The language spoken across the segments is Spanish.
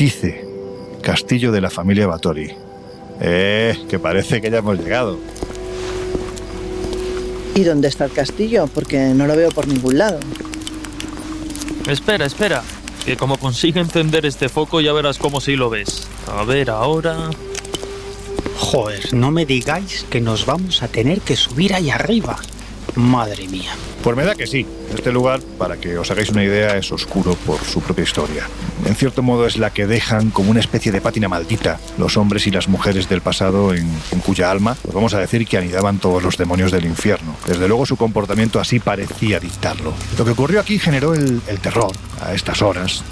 Tice, castillo de la familia Batori. Eh, que parece que ya hemos llegado. ¿Y dónde está el castillo? Porque no lo veo por ningún lado. Espera, espera. Que como consiga encender este foco ya verás cómo sí lo ves. A ver, ahora... Joder, no me digáis que nos vamos a tener que subir ahí arriba. Madre mía. Pues me da que sí. Este lugar, para que os hagáis una idea, es oscuro por su propia historia. En cierto modo es la que dejan como una especie de pátina maldita los hombres y las mujeres del pasado en, cuya alma, pues vamos a decir que anidaban todos los demonios del infierno. Desde luego su comportamiento así parecía dictarlo. Lo que ocurrió aquí generó el, terror a estas horas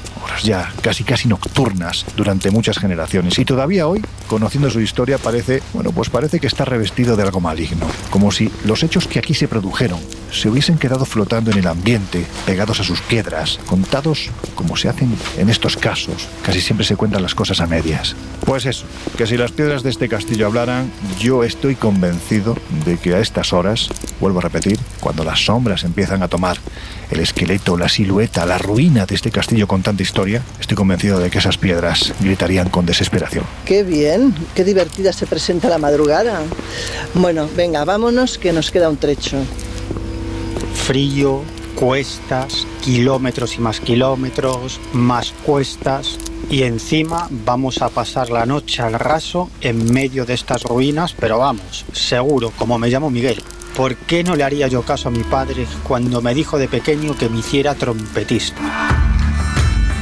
ya casi casi nocturnas durante muchas generaciones y todavía hoy, conociendo su historia, parece, bueno, pues parece que está revestido de algo maligno, como si los hechos que aquí se produjeron se hubiesen quedado flotando en el ambiente, pegados a sus piedras, contados como se hacen en estos casos. Casi siempre se cuentan las cosas a medias. Pues eso, que si las piedras de este castillo hablaran, yo estoy convencido de que a estas horas, vuelvo a repetir, cuando las sombras empiezan a tomar el esqueleto, la silueta, la ruina de este castillo con tanta historia, estoy convencido de que esas piedras gritarían con desesperación. Qué bien, qué divertida se presenta la madrugada. Bueno, venga, vámonos que nos queda un trecho. Frío, cuestas, kilómetros y más kilómetros, más cuestas, y encima vamos a pasar la noche al raso en medio de estas ruinas, pero vamos, seguro, como me llamo Miguel. ¿Por qué no le haría yo caso a mi padre cuando me dijo de pequeño que me hiciera trompetista?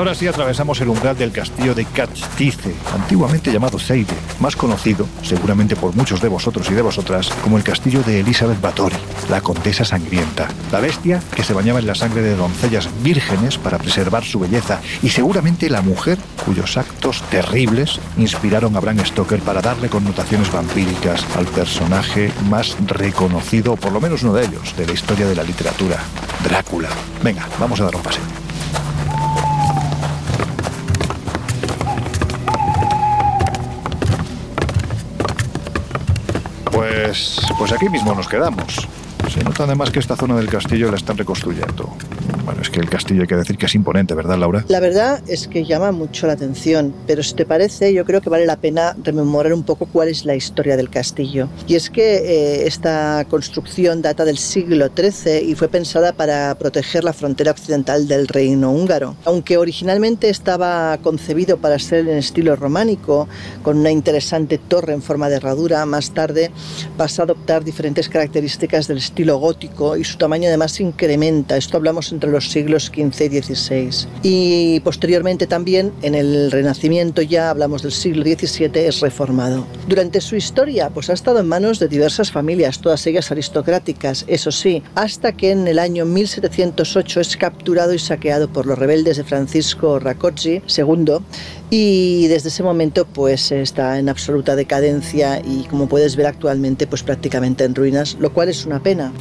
Ahora sí atravesamos el umbral del castillo de Cattice, antiguamente llamado Seide, más conocido, seguramente por muchos de vosotros y de vosotras, como el castillo de Elizabeth Bathory, la condesa sangrienta, la bestia que se bañaba en la sangre de doncellas vírgenes para preservar su belleza y seguramente la mujer cuyos actos terribles inspiraron a Bram Stoker para darle connotaciones vampíricas al personaje más reconocido, por lo menos uno de ellos, de la historia de la literatura, Drácula. Venga, vamos a dar un paseo. Pues, pues aquí mismo nos quedamos. Se nota además que esta zona del castillo la están reconstruyendo. Bueno, es que el castillo hay que decir que es imponente, ¿verdad, Laura? La verdad es que llama mucho la atención, pero si te parece, yo creo que vale la pena rememorar un poco cuál es la historia del castillo. Y es que eh, esta construcción data del siglo XIII y fue pensada para proteger la frontera occidental del reino húngaro. Aunque originalmente estaba concebido para ser en estilo románico, con una interesante torre en forma de herradura, más tarde pasa a adoptar diferentes características del estilo gótico y su tamaño además incrementa. Esto hablamos entre los siglos XV y XVI. Y posteriormente también en el Renacimiento, ya hablamos del siglo XVII, es reformado. Durante su historia, pues ha estado en manos de diversas familias, todas ellas aristocráticas, eso sí, hasta que en el año 1708 es capturado y saqueado por los rebeldes de Francisco Rakoczy II y desde ese momento pues está en absoluta decadencia y como puedes ver actualmente pues prácticamente en ruinas, lo cual es una pena.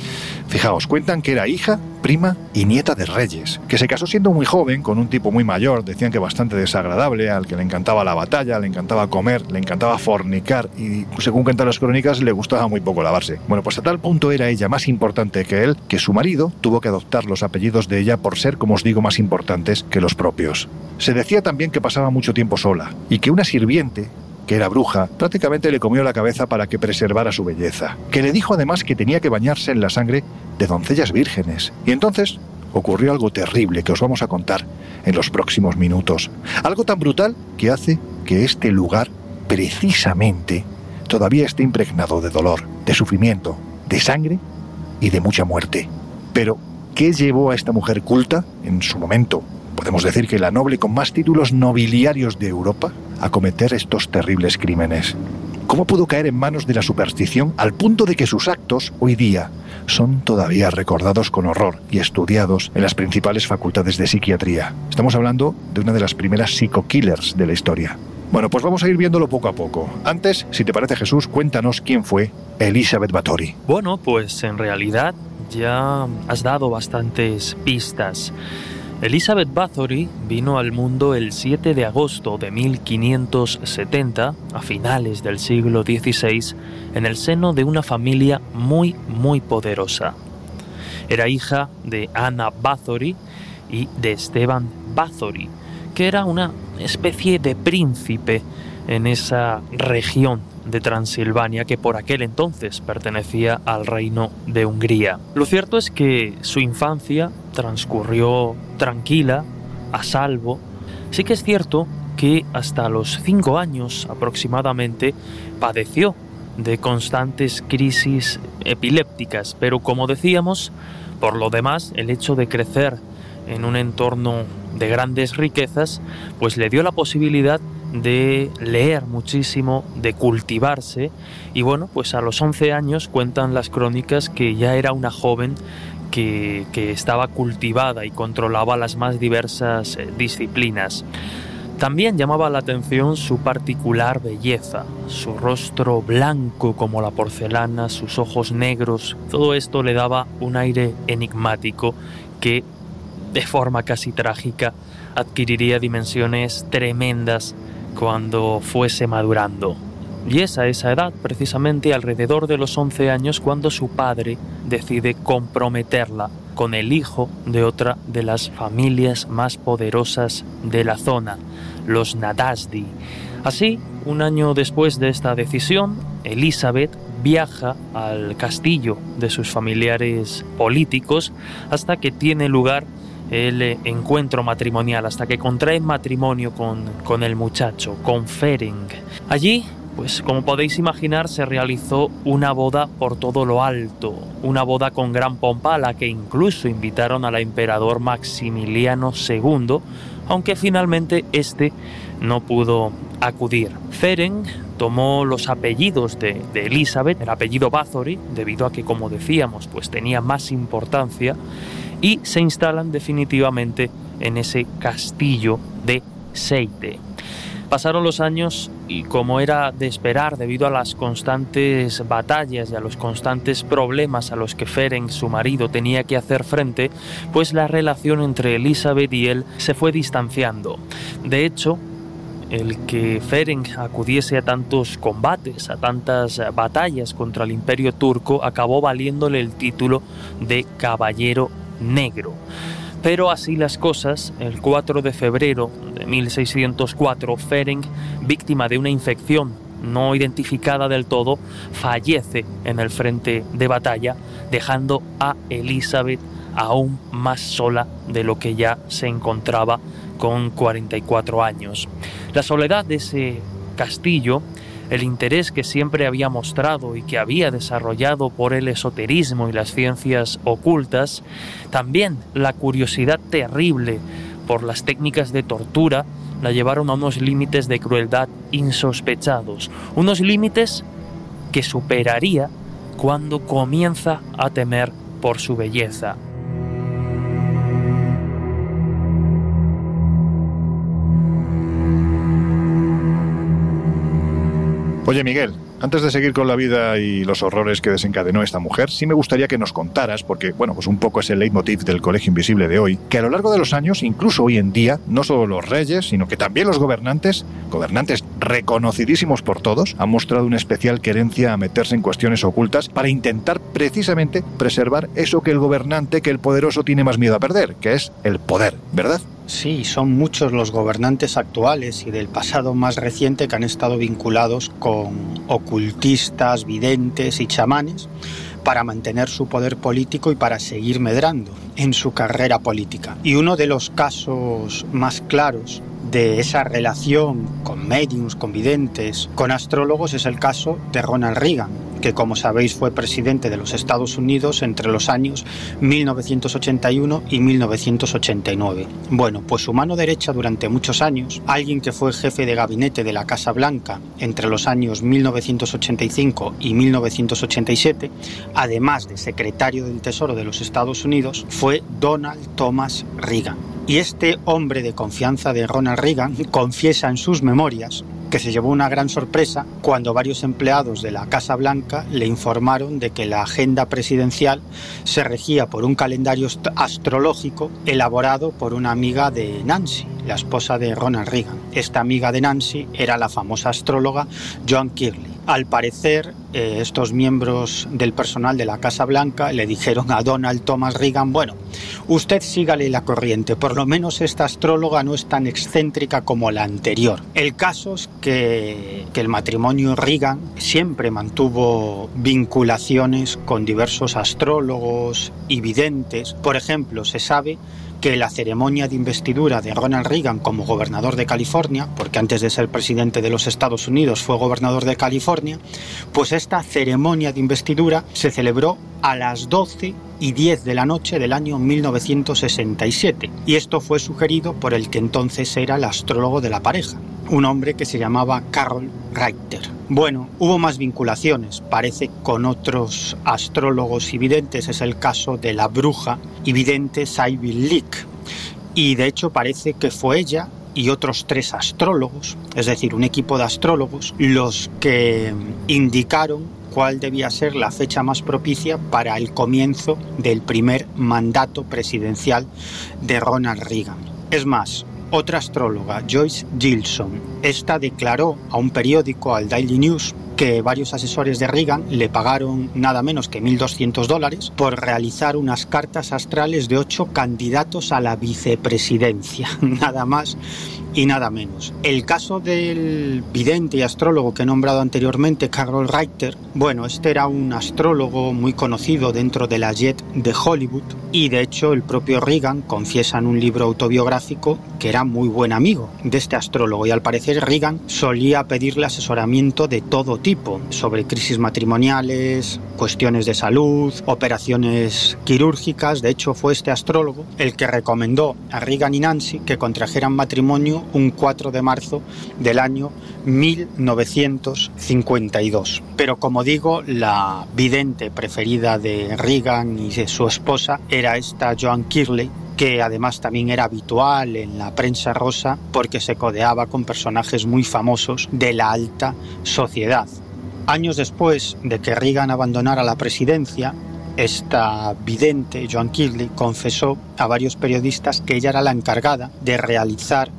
Fijaos, cuentan que era hija prima y nieta de reyes, que se casó siendo muy joven con un tipo muy mayor, decían que bastante desagradable, al que le encantaba la batalla, le encantaba comer, le encantaba fornicar y, según cuentan las crónicas, le gustaba muy poco lavarse. Bueno, pues a tal punto era ella más importante que él, que su marido tuvo que adoptar los apellidos de ella por ser, como os digo, más importantes que los propios. Se decía también que pasaba mucho tiempo sola y que una sirviente que era bruja, prácticamente le comió la cabeza para que preservara su belleza, que le dijo además que tenía que bañarse en la sangre de doncellas vírgenes. Y entonces ocurrió algo terrible que os vamos a contar en los próximos minutos. Algo tan brutal que hace que este lugar precisamente todavía esté impregnado de dolor, de sufrimiento, de sangre y de mucha muerte. Pero, ¿qué llevó a esta mujer culta en su momento podemos decir que la noble con más títulos nobiliarios de Europa, a cometer estos terribles crímenes. ¿Cómo pudo caer en manos de la superstición al punto de que sus actos, hoy día, son todavía recordados con horror y estudiados en las principales facultades de psiquiatría? Estamos hablando de una de las primeras psico-killers de la historia. Bueno, pues vamos a ir viéndolo poco a poco. Antes, si te parece Jesús, cuéntanos quién fue Elizabeth Bathory. Bueno, pues en realidad ya has dado bastantes pistas. Elizabeth Bathory vino al mundo el 7 de agosto de 1570, a finales del siglo XVI, en el seno de una familia muy, muy poderosa. Era hija de Anna Bathory y de Esteban Bathory, que era una especie de príncipe en esa región de Transilvania que por aquel entonces pertenecía al reino de Hungría. Lo cierto es que su infancia transcurrió tranquila, a salvo. Sí que es cierto que hasta los cinco años aproximadamente padeció de constantes crisis epilépticas, pero como decíamos, por lo demás, el hecho de crecer en un entorno de grandes riquezas, pues le dio la posibilidad de leer muchísimo, de cultivarse. Y bueno, pues a los 11 años cuentan las crónicas que ya era una joven que, estaba cultivada y controlaba las más diversas eh, disciplinas. También llamaba la atención su particular belleza, su rostro blanco como la porcelana, sus ojos negros, todo esto le daba un aire enigmático que, de forma casi trágica, adquiriría dimensiones tremendas cuando fuese madurando. Y es a esa edad, precisamente alrededor de los 11 años, cuando su padre decide comprometerla con el hijo de otra de las familias más poderosas de la zona, los Nadasdi. Así, un año después de esta decisión, Elizabeth viaja al castillo de sus familiares políticos hasta que tiene lugar el encuentro matrimonial, hasta que contrae matrimonio con, con el muchacho, con Ferenc. Allí pues como podéis imaginar se realizó una boda por todo lo alto, una boda con gran pompa a la que incluso invitaron al emperador Maximiliano II, aunque finalmente este no pudo acudir. Ferenc tomó los apellidos de, Elizabeth, el apellido Bathory, debido a que, como decíamos, pues tenía más importancia, y se instalan definitivamente en ese castillo de Seite. Pasaron los años y como era de esperar debido a las constantes batallas y a los constantes problemas a los que Ferenc, su marido, tenía que hacer frente, pues la relación entre Elizabeth y él se fue distanciando. De hecho, el que Ferenc acudiese a tantos combates, a tantas batallas contra el imperio turco, acabó valiéndole el título de Caballero Negro. Pero así las cosas, el 4 de febrero de 1604, Ferenc, víctima de una infección no identificada del todo, fallece en el frente de batalla, dejando a Elizabeth aún más sola de lo que ya se encontraba con 44 años. La soledad de ese castillo el interés que siempre había mostrado y que había desarrollado por el esoterismo y las ciencias ocultas, también la curiosidad terrible por las técnicas de tortura la llevaron a unos límites de crueldad insospechados, unos límites que superaría cuando comienza a temer por su belleza. Oye Miguel, antes de seguir con la vida y los horrores que desencadenó esta mujer, sí me gustaría que nos contaras, porque, bueno, pues un poco es el leitmotiv del Colegio Invisible de hoy, que a lo largo de los años, incluso hoy en día, no solo los reyes, sino que también los gobernantes, gobernantes reconocidísimos por todos, han mostrado una especial querencia a meterse en cuestiones ocultas para intentar precisamente preservar eso que el gobernante, que el poderoso tiene más miedo a perder, que es el poder, ¿verdad? Sí, son muchos los gobernantes actuales y del pasado más reciente que han estado vinculados con ocultistas, videntes y chamanes para mantener su poder político y para seguir medrando en su carrera política. Y uno de los casos más claros de esa relación con mediums, con videntes, con astrólogos es el caso de Ronald Reagan, que como sabéis fue presidente de los Estados Unidos entre los años 1981 y 1989. Bueno, pues su mano derecha durante muchos años, alguien que fue jefe de gabinete de la Casa Blanca entre los años 1985 y 1987, además de secretario del Tesoro de los Estados Unidos, fue Donald Thomas Reagan. Y este hombre de confianza de Ronald Reagan confiesa en sus memorias que se llevó una gran sorpresa cuando varios empleados de la Casa Blanca le informaron de que la agenda presidencial se regía por un calendario astrológico elaborado por una amiga de Nancy, la esposa de Ronald Reagan. Esta amiga de Nancy era la famosa astróloga Joan Kirley. Al parecer, eh, estos miembros del personal de la Casa Blanca le dijeron a Donald Thomas Reagan, bueno, usted sígale la corriente, por lo menos esta astróloga no es tan excéntrica como la anterior. El caso es que, el matrimonio Reagan siempre mantuvo vinculaciones con diversos astrólogos y videntes. Por ejemplo, se sabe que la ceremonia de investidura de Ronald Reagan como gobernador de California, porque antes de ser presidente de los Estados Unidos fue gobernador de California, pues esta ceremonia de investidura se celebró a las 12 y 10 de la noche del año 1967, y esto fue sugerido por el que entonces era el astrólogo de la pareja, un hombre que se llamaba Carol Reiter. Bueno, hubo más vinculaciones, parece con otros astrólogos y videntes, es el caso de la bruja y vidente Sybil Leek. Y de hecho parece que fue ella y otros tres astrólogos, es decir, un equipo de astrólogos, los que indicaron cuál debía ser la fecha más propicia para el comienzo del primer mandato presidencial de Ronald Reagan. Es más, otra astróloga, Joyce Gilson, esta declaró a un periódico, al Daily News, que varios asesores de Reagan le pagaron nada menos que 1.200 dólares por realizar unas cartas astrales de ocho candidatos a la vicepresidencia, nada más y nada menos. El caso del vidente y astrólogo que he nombrado anteriormente, Carol Reiter, bueno, este era un astrólogo muy conocido dentro de la Jet de Hollywood y de hecho el propio Reagan confiesa en un libro autobiográfico que era muy buen amigo de este astrólogo y al parecer Reagan solía pedirle asesoramiento de todo tipo sobre crisis matrimoniales, cuestiones de salud, operaciones quirúrgicas. De hecho fue este astrólogo el que recomendó a Reagan y Nancy que contrajeran matrimonio un 4 de marzo del año 1952. Pero como digo, la vidente preferida de Reagan y de su esposa era esta Joan Kirley, que además también era habitual en la prensa rosa porque se codeaba con personajes muy famosos de la alta sociedad. Años después de que Reagan abandonara la presidencia, esta vidente, Joan Kirley, confesó a varios periodistas que ella era la encargada de realizar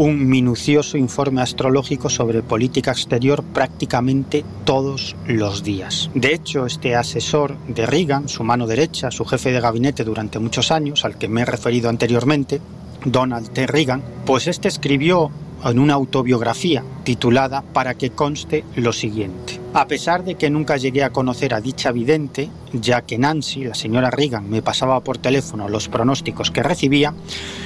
un minucioso informe astrológico sobre política exterior prácticamente todos los días. De hecho, este asesor de Reagan, su mano derecha, su jefe de gabinete durante muchos años, al que me he referido anteriormente, Donald T. Reagan, pues este escribió en una autobiografía titulada Para que conste lo siguiente. A pesar de que nunca llegué a conocer a dicha vidente, ya que Nancy, la señora Reagan, me pasaba por teléfono los pronósticos que recibía,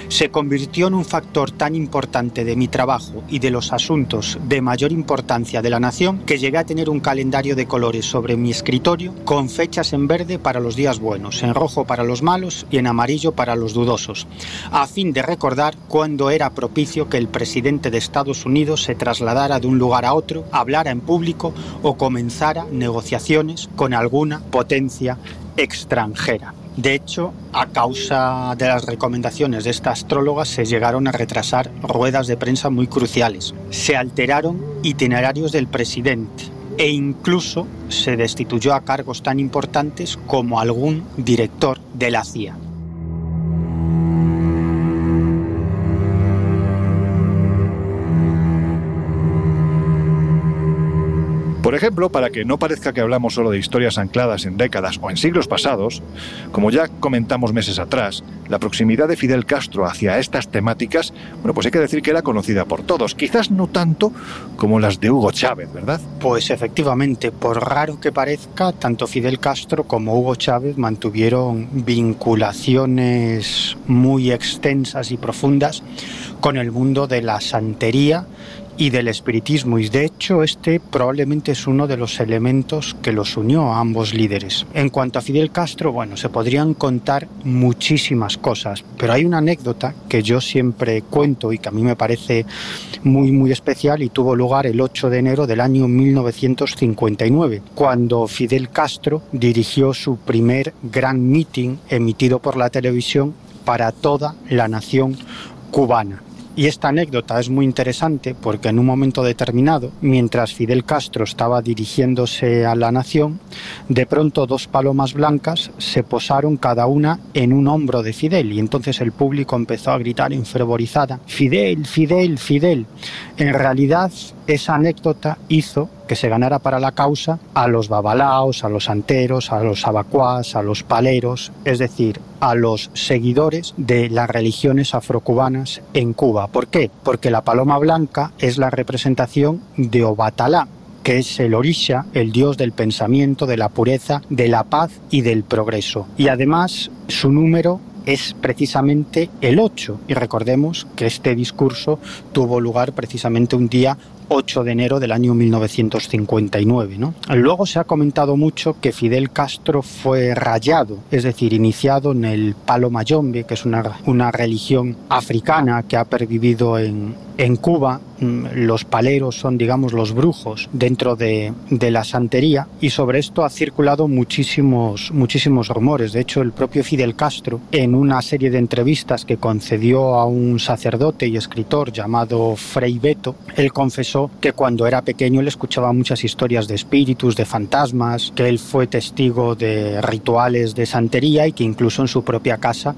se convirtió en un factor tan importante de mi trabajo y de los asuntos de mayor importancia de la nación que llegué a tener un calendario de colores sobre mi escritorio con fechas en verde para los días buenos, en rojo para los malos y en amarillo para los dudosos, a fin de recordar cuándo era propicio que el presidente de Estados Unidos se trasladara de un lugar a otro, hablara en público o comenzara negociaciones con alguna potencia extranjera. De hecho, a causa de las recomendaciones de esta astróloga se llegaron a retrasar ruedas de prensa muy cruciales. Se alteraron itinerarios del presidente e incluso se destituyó a cargos tan importantes como algún director de la CIA. Por ejemplo, para que no parezca que hablamos solo de historias ancladas en décadas o en siglos pasados, como ya comentamos meses atrás, la proximidad de Fidel Castro hacia estas temáticas, bueno, pues hay que decir que era conocida por todos, quizás no tanto como las de Hugo Chávez, ¿verdad? Pues efectivamente, por raro que parezca, tanto Fidel Castro como Hugo Chávez mantuvieron vinculaciones muy extensas y profundas con el mundo de la santería y del espiritismo y de hecho este probablemente es uno de los elementos que los unió a ambos líderes. En cuanto a Fidel Castro, bueno, se podrían contar muchísimas cosas, pero hay una anécdota que yo siempre cuento y que a mí me parece muy muy especial y tuvo lugar el 8 de enero del año 1959, cuando Fidel Castro dirigió su primer gran meeting emitido por la televisión para toda la nación cubana. Y esta anécdota es muy interesante porque en un momento determinado, mientras Fidel Castro estaba dirigiéndose a la nación, de pronto dos palomas blancas se posaron cada una en un hombro de Fidel y entonces el público empezó a gritar enfervorizada, Fidel, Fidel, Fidel. En realidad esa anécdota hizo que se ganara para la causa a los babalaos, a los anteros, a los abacuás, a los paleros, es decir, a los seguidores de las religiones afrocubanas en Cuba. ¿Por qué? Porque la paloma blanca es la representación de Obatalá, que es el Orisha, el dios del pensamiento, de la pureza, de la paz y del progreso. Y además su número es precisamente el 8. Y recordemos que este discurso tuvo lugar precisamente un día 8 de enero del año 1959. ¿no? Luego se ha comentado mucho que Fidel Castro fue rayado, es decir, iniciado en el palo mayombe, que es una, una religión africana que ha pervivido en, en Cuba mm, los paleros son, digamos, los brujos dentro de, de, la santería y sobre esto ha circulado muchísimos, muchísimos rumores. De hecho, el propio Fidel Castro, en una serie de entrevistas que concedió a un sacerdote y escritor llamado Frei Beto, él confesó que cuando era pequeño le escuchaba muchas historias de espíritus, de fantasmas, que él fue testigo de rituales de santería y que incluso en su propia casa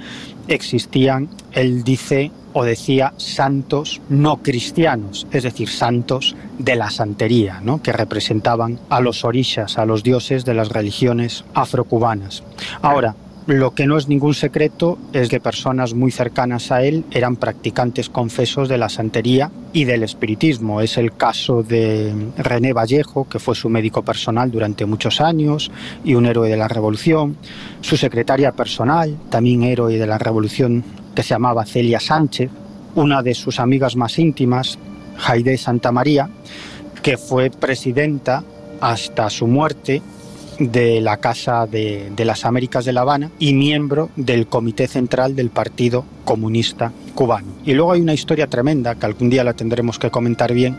existían, él dice o decía santos no cristianos, es decir, santos de la santería, ¿no? que representaban a los orishas, a los dioses de las religiones afrocubanas. Ahora, lo que no es ningún secreto es que personas muy cercanas a él eran practicantes confesos de la santería y del espiritismo. Es el caso de René Vallejo, que fue su médico personal durante muchos años y un héroe de la revolución. Su secretaria personal, también héroe de la revolución, que se llamaba Celia Sánchez. Una de sus amigas más íntimas, Jaide Santamaría, que fue presidenta hasta su muerte de la Casa de, las Américas de La Habana y miembro del Comité Central del Partido Comunista Cubano. Y luego hay una historia tremenda que algún día la tendremos que comentar bien,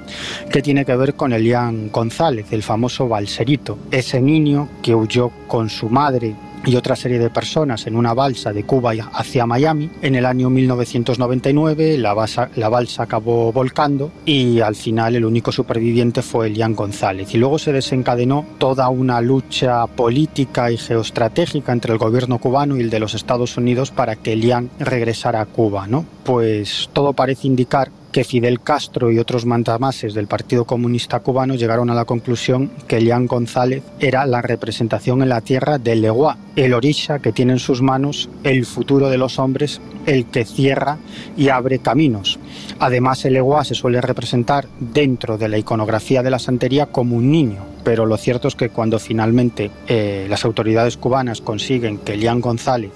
que tiene que ver con Elian González, el famoso balserito, ese niño que huyó con su madre y otra serie de personas en una balsa de Cuba hacia Miami. En el año 1999 la balsa, la balsa acabó volcando y al final el único superviviente fue Elian González. Y luego se desencadenó toda una lucha política y geoestratégica entre el gobierno cubano y el de los Estados Unidos para que Elian regresara a Cuba. ¿no? Pues todo parece indicar que Fidel Castro y otros mandamases del Partido Comunista Cubano llegaron a la conclusión que Elian González era la representación en la tierra del Leguá, el orisha que tiene en sus manos el futuro de los hombres, el que cierra y abre caminos. Además, el Leguá se suele representar dentro de la iconografía de la santería como un niño, pero lo cierto es que cuando finalmente eh, las autoridades cubanas consiguen que Elian González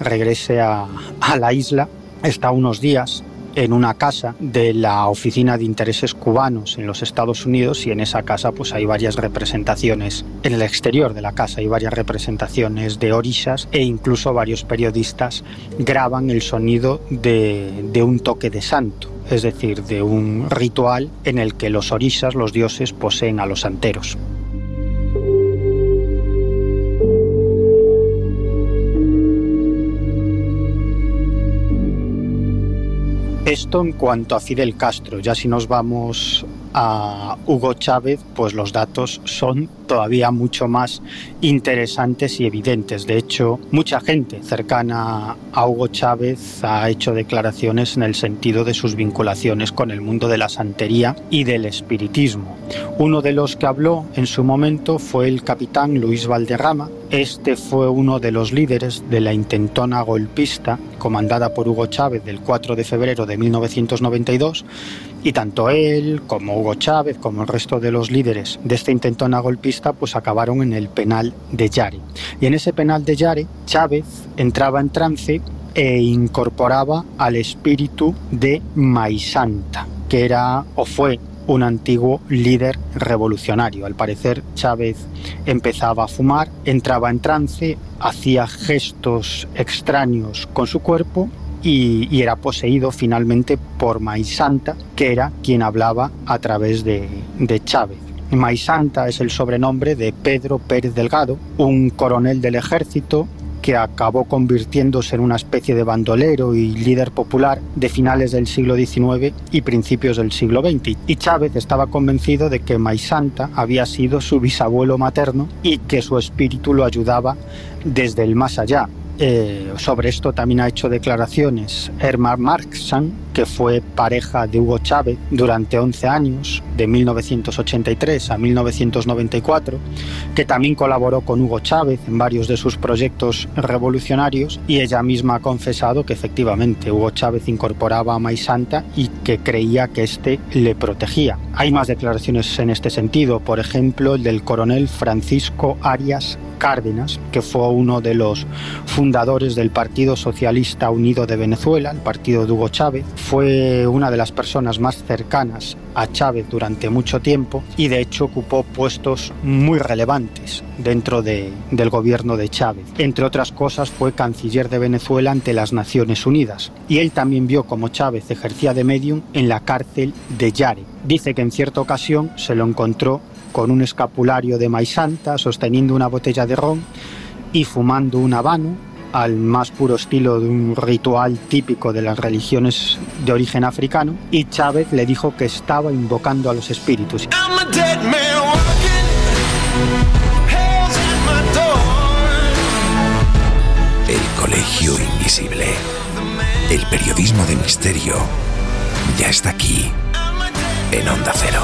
regrese a, a la isla, está unos días en una casa de la Oficina de Intereses Cubanos en los Estados Unidos y en esa casa pues hay varias representaciones, en el exterior de la casa hay varias representaciones de orishas e incluso varios periodistas graban el sonido de, un toque de santo, es decir, de un ritual en el que los orishas, los dioses, poseen a los santeros. Esto en cuanto a Fidel Castro, ya si nos vamos a Hugo Chávez, pues los datos son todavía mucho más interesantes y evidentes. De hecho, mucha gente cercana a Hugo Chávez ha hecho declaraciones en el sentido de sus vinculaciones con el mundo de la santería y del espiritismo. Uno de los que habló en su momento fue el capitán Luis Valderrama. Este fue uno de los líderes de la intentona golpista comandada por Hugo Chávez del 4 de febrero de 1992 y tanto él como Hugo Chávez, como el resto de los líderes de esta intentona golpista, pues acabaron en el penal de Yare. Y en ese penal de Yare, Chávez entraba en trance e incorporaba al espíritu de Maisanta, que era o fue un antiguo líder revolucionario. Al parecer Chávez empezaba a fumar, entraba en trance, hacía gestos extraños con su cuerpo y, era poseído finalmente por Maisanta, que era quien hablaba a través de Chávez. Maisanta es el sobrenombre de Pedro Pérez Delgado, un coronel del ejército que acabó convirtiéndose en una especie de bandolero y líder popular de finales del siglo XIX y principios del siglo XX. Y Chávez estaba convencido de que Maisanta había sido su bisabuelo materno y que su espíritu lo ayudaba desde el más allá, eh, sobre esto también ha hecho declaraciones Herman Marxan, que fue pareja de Hugo Chávez durante 11 años, de 1983 a 1994, que también colaboró con Hugo Chávez en varios de sus proyectos revolucionarios y ella misma ha confesado que efectivamente Hugo Chávez incorporaba a Maisanta y que creía que éste le protegía. Hay más declaraciones en este sentido, por ejemplo el del coronel Francisco Arias Cárdenas, que fue uno de los fundadores del Partido Socialista Unido de Venezuela, el partido de Hugo Chávez, fue una de las personas más cercanas a Chávez durante mucho tiempo y de hecho ocupó puestos muy relevantes dentro del gobierno de Chávez. Entre otras cosas fue canciller de Venezuela ante las Naciones Unidas y él también vio cómo Chávez ejercía de medium en la cárcel de Yare. Dice que en cierta ocasión se lo encontró con un escapulario de maisanta, sosteniendo una botella de ron y fumando un habano al más puro estilo de un ritual típico de las religiones de origen africano, y Chávez le dijo que estaba invocando a los espíritus. El Colegio Invisible. El periodismo de misterio ya está aquí, en Onda Cero.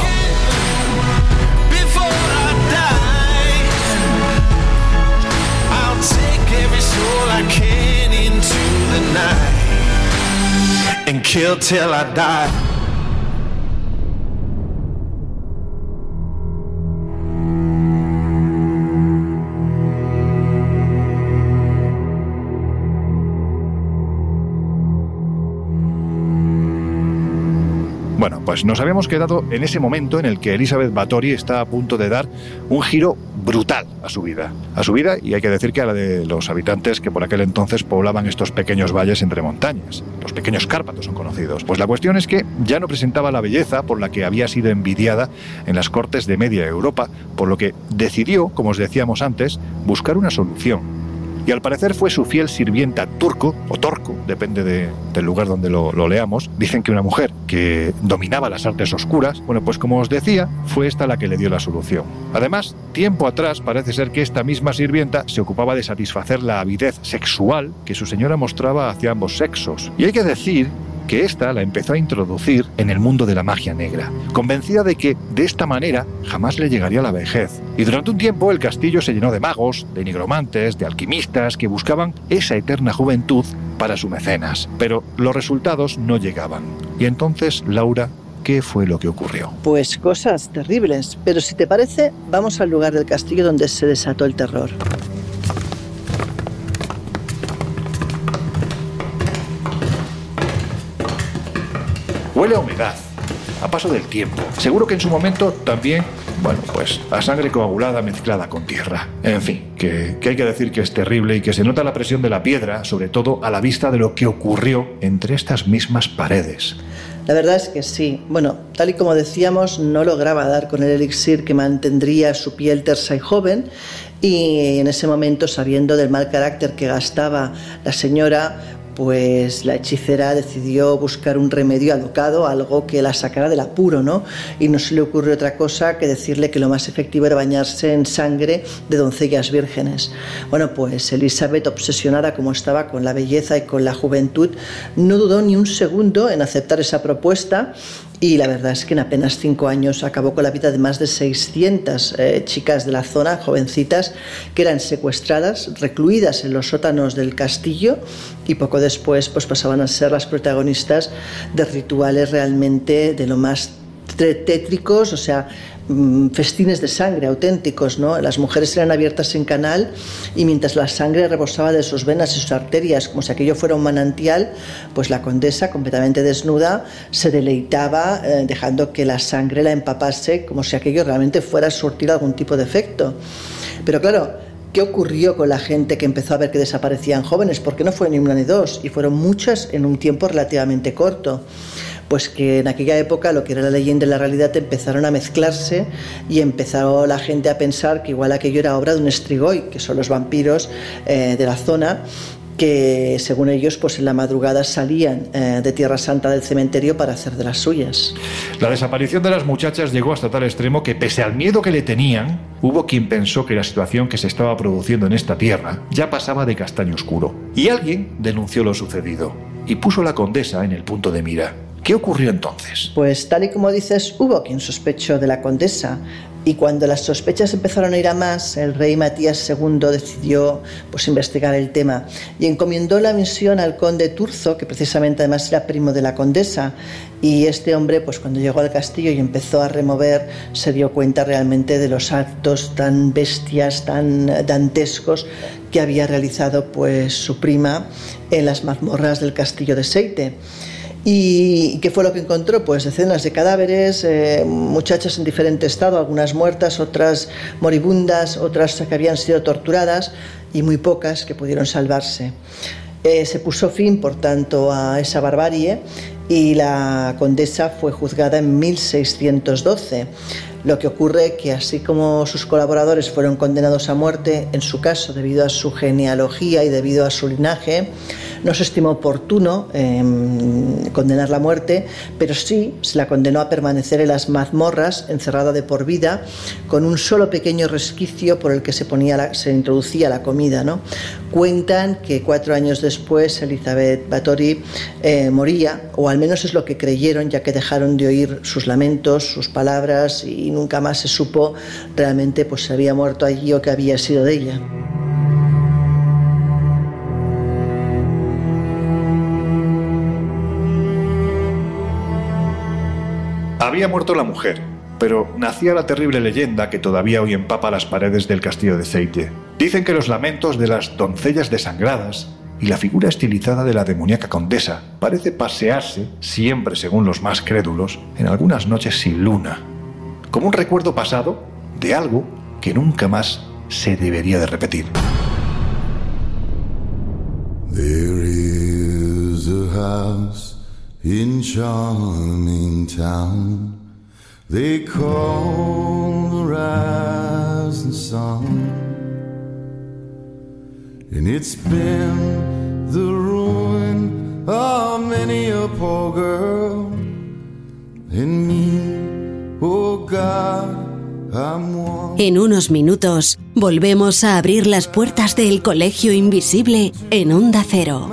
Kill till I die. Bueno, pues nos habíamos quedado en ese momento en el que Elizabeth Bathory está a punto de dar un giro brutal a su vida. A su vida y hay que decir que a la de los habitantes que por aquel entonces poblaban estos pequeños valles entre montañas. Los pequeños Cárpatos son conocidos. Pues la cuestión es que ya no presentaba la belleza por la que había sido envidiada en las cortes de media Europa, por lo que decidió, como os decíamos antes, buscar una solución y al parecer fue su fiel sirvienta turco, o torco, depende del lugar donde lo, lo, leamos, dicen que una mujer que dominaba las artes oscuras, bueno, pues como os decía, fue esta la que le dio la solución. Además, tiempo atrás parece ser que esta misma sirvienta se ocupaba de satisfacer la avidez sexual que su señora mostraba hacia ambos sexos. Y hay que decir que ésta la empezó a introducir en el mundo de la magia negra, convencida de que de esta manera jamás le llegaría la vejez. Y durante un tiempo el castillo se llenó de magos, de nigromantes, de alquimistas que buscaban esa eterna juventud para su mecenas, pero los resultados no llegaban. Y entonces Laura ¿Qué fue lo que ocurrió? Pues cosas terribles, pero si te parece, vamos al lugar del castillo donde se desató el terror. Huele a humedad, a paso del tiempo. Seguro que en su momento también, bueno, pues a sangre coagulada mezclada con tierra. En fin, que, hay que decir que es terrible y que se nota la presión de la piedra, sobre todo a la vista de lo que ocurrió entre estas mismas paredes. La verdad es que sí. Bueno, tal y como decíamos, no lograba dar con el elixir que mantendría su piel tersa y joven y en ese momento, sabiendo del mal carácter que gastaba la señora, pues la hechicera decidió buscar un remedio alocado, algo que la sacara del apuro, ¿no? Y no se le ocurrió otra cosa que decirle que lo más efectivo era bañarse en sangre de doncellas vírgenes. Bueno, pues Elizabeth, obsesionada como estaba con la belleza y con la juventud, no dudó ni un segundo en aceptar esa propuesta y la verdad es que en apenas cinco años acabó con la vida de más de 600 eh, chicas de la zona, jovencitas, que eran secuestradas, recluidas en los sótanos del castillo y poco después pues pasaban a ser las protagonistas de rituales realmente de lo más tétricos, o sea, Mm, festines de sangre auténticos, ¿no? Las mujeres eran abiertas en canal y mientras la sangre rebosaba de sus venas y sus arterias, como si aquello fuera un manantial, pues la condesa, completamente desnuda, se deleitaba eh, dejando que la sangre la empapase como si aquello realmente fuera a surtir algún tipo de efecto. Pero claro, ¿Qué ocurrió con la gente que empezó a ver que desaparecían jóvenes? Porque no fue ni una ni dos, y fueron muchas en un tiempo relativamente corto pues que en aquella época lo que era la leyenda y la realidad empezaron a mezclarse y empezó la gente a pensar que igual aquello era obra de un estrigoi, que son los vampiros eh, de la zona que según ellos pues en la madrugada salían eh, de Tierra Santa del cementerio para hacer de las suyas. La desaparición de las muchachas llegó hasta tal extremo que pese al miedo que le tenían, hubo quien pensó que la situación que se estaba produciendo en esta tierra ya pasaba de castaño oscuro. Y alguien denunció lo sucedido y puso a la condesa en el punto de mira. ¿Qué ocurrió entonces? Pues tal y como dices, hubo quien sospechó de la condesa. Y cuando las sospechas empezaron a ir a más, el rey Matías II decidió pues, investigar el tema y encomendó la misión al conde Turzo, que precisamente además era primo de la condesa. Y este hombre, pues cuando llegó al castillo y empezó a remover, se dio cuenta realmente de los actos tan bestias, tan dantescos que había realizado pues su prima en las mazmorras del castillo de Seite. ¿Y qué fue lo que encontró? Pues decenas de cadáveres, eh, muchachas en diferente estado, algunas muertas, otras moribundas, otras que habían sido torturadas y muy pocas que pudieron salvarse. Eh, se puso fin, por tanto, a esa barbarie y la condesa fue juzgada en 1612. Lo que ocurre que así como sus colaboradores fueron condenados a muerte, en su caso debido a su genealogía y debido a su linaje, no se estimó oportuno em, condenar la muerte, pero sí se la condenó a permanecer en las mazmorras, encerrada de por vida, con un solo pequeño resquicio por el que se, ponía se introducía la comida. ¿no? Cuentan que cuatro años después Elizabeth Bathory eh, moría, o al menos es lo que creyeron, ya que dejaron de oír sus lamentos, sus palabras, y nunca más se supo realmente pues, si había muerto allí o qué había sido de ella. Había muerto la mujer, pero nacía la terrible leyenda que todavía hoy empapa las paredes del castillo de Seite. Dicen que los lamentos de las doncellas desangradas y la figura estilizada de la demoníaca condesa parece pasearse, siempre según los más crédulos, en algunas noches sin luna, como un recuerdo pasado de algo que nunca más se debería de repetir. In charming town. They call the rising sun and it's been the ruin of many a poor girl. And me oh God En unos minutos volvemos a abrir las puertas del colegio invisible en Onda Cero.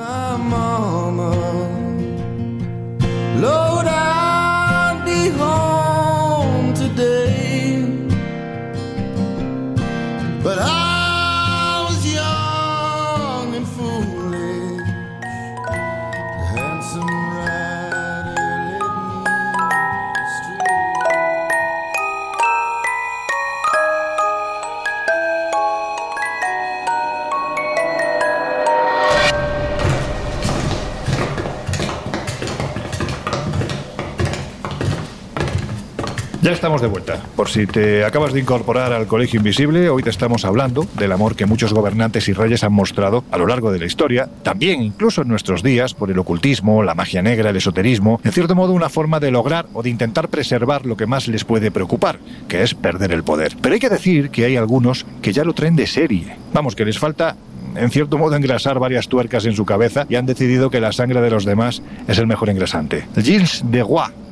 Ya estamos de vuelta. Por si te acabas de incorporar al Colegio Invisible, hoy te estamos hablando del amor que muchos gobernantes y reyes han mostrado a lo largo de la historia, también incluso en nuestros días, por el ocultismo, la magia negra, el esoterismo, en cierto modo una forma de lograr o de intentar preservar lo que más les puede preocupar, que es perder el poder. Pero hay que decir que hay algunos que ya lo traen de serie. Vamos, que les falta en cierto modo, engrasar varias tuercas en su cabeza y han decidido que la sangre de los demás es el mejor engrasante. Gilles de Roy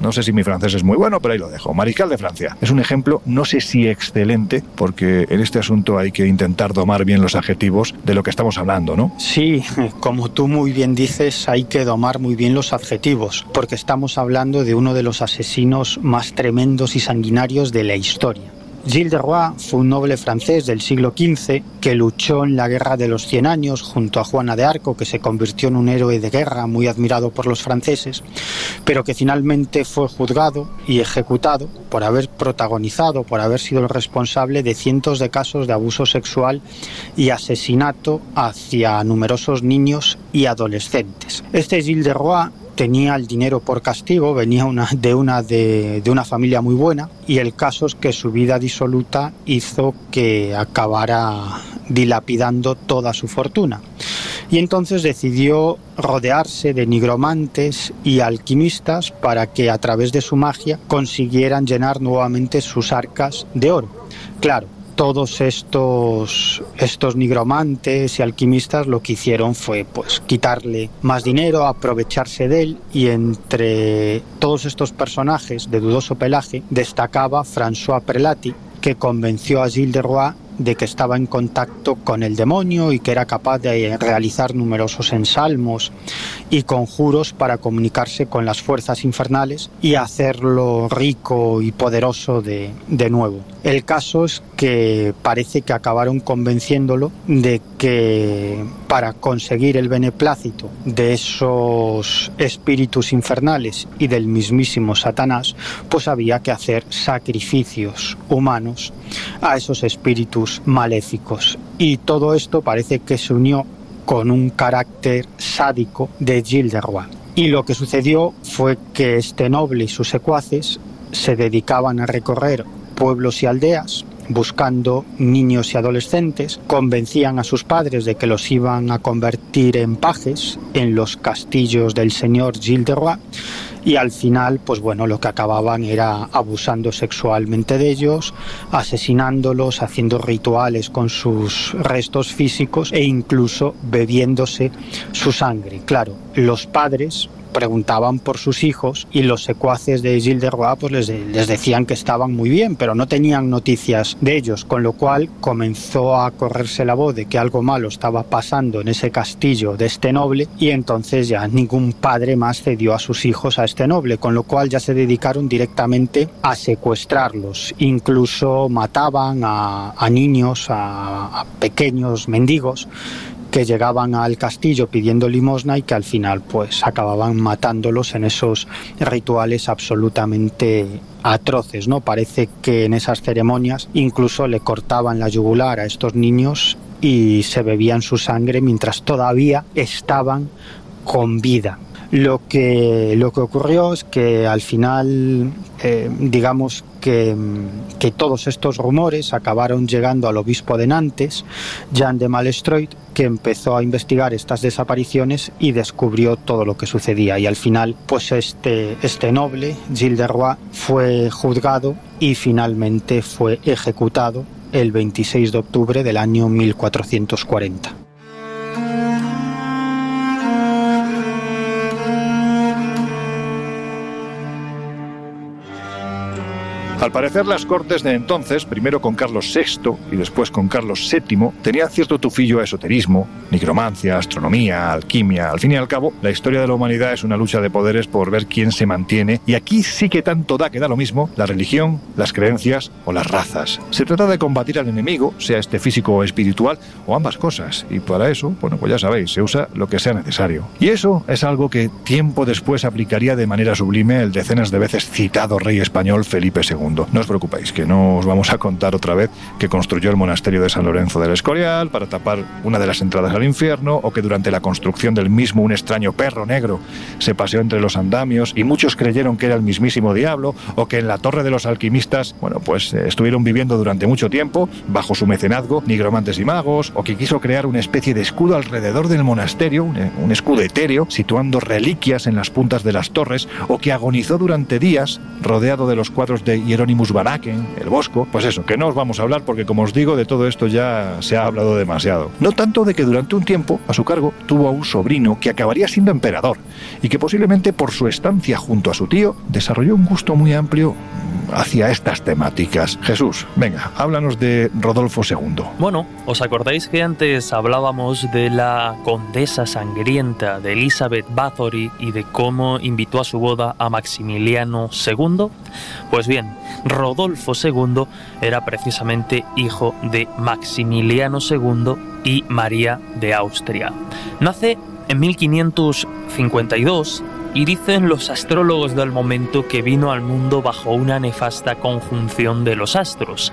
no sé si mi francés es muy bueno, pero ahí lo dejo. Mariscal de Francia. Es un ejemplo, no sé si excelente, porque en este asunto hay que intentar domar bien los adjetivos de lo que estamos hablando, ¿no? Sí, como tú muy bien dices, hay que domar muy bien los adjetivos, porque estamos hablando de uno de los asesinos más tremendos y sanguinarios de la historia. Gilles de Roy fue un noble francés del siglo XV que luchó en la Guerra de los Cien Años junto a Juana de Arco, que se convirtió en un héroe de guerra muy admirado por los franceses, pero que finalmente fue juzgado y ejecutado por haber protagonizado, por haber sido el responsable de cientos de casos de abuso sexual y asesinato hacia numerosos niños y adolescentes. Este Gilles de Roy tenía el dinero por castigo, venía de, una de, de, una familia muy buena y el caso es que su vida disoluta hizo que acabara dilapidando toda su fortuna. Y entonces decidió rodearse de nigromantes y alquimistas para que a través de su magia consiguieran llenar nuevamente sus arcas de oro. Claro, todos estos, estos nigromantes y alquimistas lo que hicieron fue pues quitarle más dinero, aprovecharse de él y entre todos estos personajes de dudoso pelaje destacaba François Prelati que convenció a Gilles de Roy de que estaba en contacto con el demonio y que era capaz de realizar numerosos ensalmos y conjuros para comunicarse con las fuerzas infernales y hacerlo rico y poderoso de, de nuevo. El caso es que parece que acabaron convenciéndolo de que para conseguir el beneplácito de esos espíritus infernales y del mismísimo Satanás, pues había que hacer sacrificios humanos a esos espíritus maléficos. Y todo esto parece que se unió con un carácter sádico de Gilles de. Y lo que sucedió fue que este noble y sus secuaces se dedicaban a recorrer pueblos y aldeas buscando niños y adolescentes, convencían a sus padres de que los iban a convertir en pajes en los castillos del señor Gilles de y al final, pues bueno, lo que acababan era abusando sexualmente de ellos, asesinándolos, haciendo rituales con sus restos físicos e incluso bebiéndose su sangre. Claro, los padres preguntaban por sus hijos y los secuaces de Gilles de pues les, les, decían que estaban muy bien, pero no tenían noticias de ellos, con lo cual comenzó a correrse la voz de que algo malo estaba pasando en ese castillo de este noble y entonces ya ningún padre más cedió a sus hijos a este noble, con lo cual ya se dedicaron directamente a secuestrarlos, incluso mataban a, niños, a pequeños mendigos que llegaban al castillo pidiendo limosna y que al final pues acababan matándolos en esos rituales absolutamente atroces, ¿no? Parece que en esas ceremonias incluso le cortaban la yugular a estos niños y se bebían su sangre mientras todavía estaban con vida. Lo que, lo que ocurrió es que al final, eh, digamos que, que, todos estos rumores acabaron llegando al obispo de Nantes, Jean de Malestroit, que empezó a investigar estas desapariciones y descubrió todo lo que sucedía. Y al final, pues este, este noble, Gilles de Roy, fue juzgado y finalmente fue ejecutado el 26 de octubre del año 1440. Al parecer las cortes de entonces, primero con Carlos VI y después con Carlos VII, tenían cierto tufillo a esoterismo, nigromancia, astronomía, alquimia. Al fin y al cabo, la historia de la humanidad es una lucha de poderes por ver quién se mantiene y aquí sí que tanto da que da lo mismo la religión, las creencias o las razas. Se trata de combatir al enemigo, sea este físico o espiritual o ambas cosas y para eso, bueno, pues ya sabéis, se usa lo que sea necesario. Y eso es algo que tiempo después aplicaría de manera sublime el decenas de veces citado rey español Felipe II. No os preocupéis, que no os vamos a contar otra vez que construyó el monasterio de San Lorenzo del Escorial para tapar una de las entradas al infierno, o que durante la construcción del mismo un extraño perro negro se paseó entre los andamios y muchos creyeron que era el mismísimo diablo, o que en la torre de los alquimistas, bueno, pues eh, estuvieron viviendo durante mucho tiempo bajo su mecenazgo nigromantes y magos, o que quiso crear una especie de escudo alrededor del monasterio, un, eh, escudo etéreo, situando reliquias en las puntas de las torres, o que agonizó durante días rodeado de los cuadros de Hieronymus Hieronymus Baraken, el Bosco, pues eso, que no os vamos a hablar porque como os digo, de todo esto ya se ha hablado demasiado. No tanto de que durante un tiempo, a su cargo, tuvo a un sobrino que acabaría siendo emperador y que posiblemente por su estancia junto a su tío desarrolló un gusto muy amplio hacia estas temáticas. Jesús, venga, háblanos de Rodolfo II. Bueno, ¿os acordáis que antes hablábamos de la condesa sangrienta de Elizabeth Bathory y de cómo invitó a su boda a Maximiliano II? Pues bien, Rodolfo II era precisamente hijo de Maximiliano II y María de Austria. Nace en 1552 y dicen los astrólogos del momento que vino al mundo bajo una nefasta conjunción de los astros.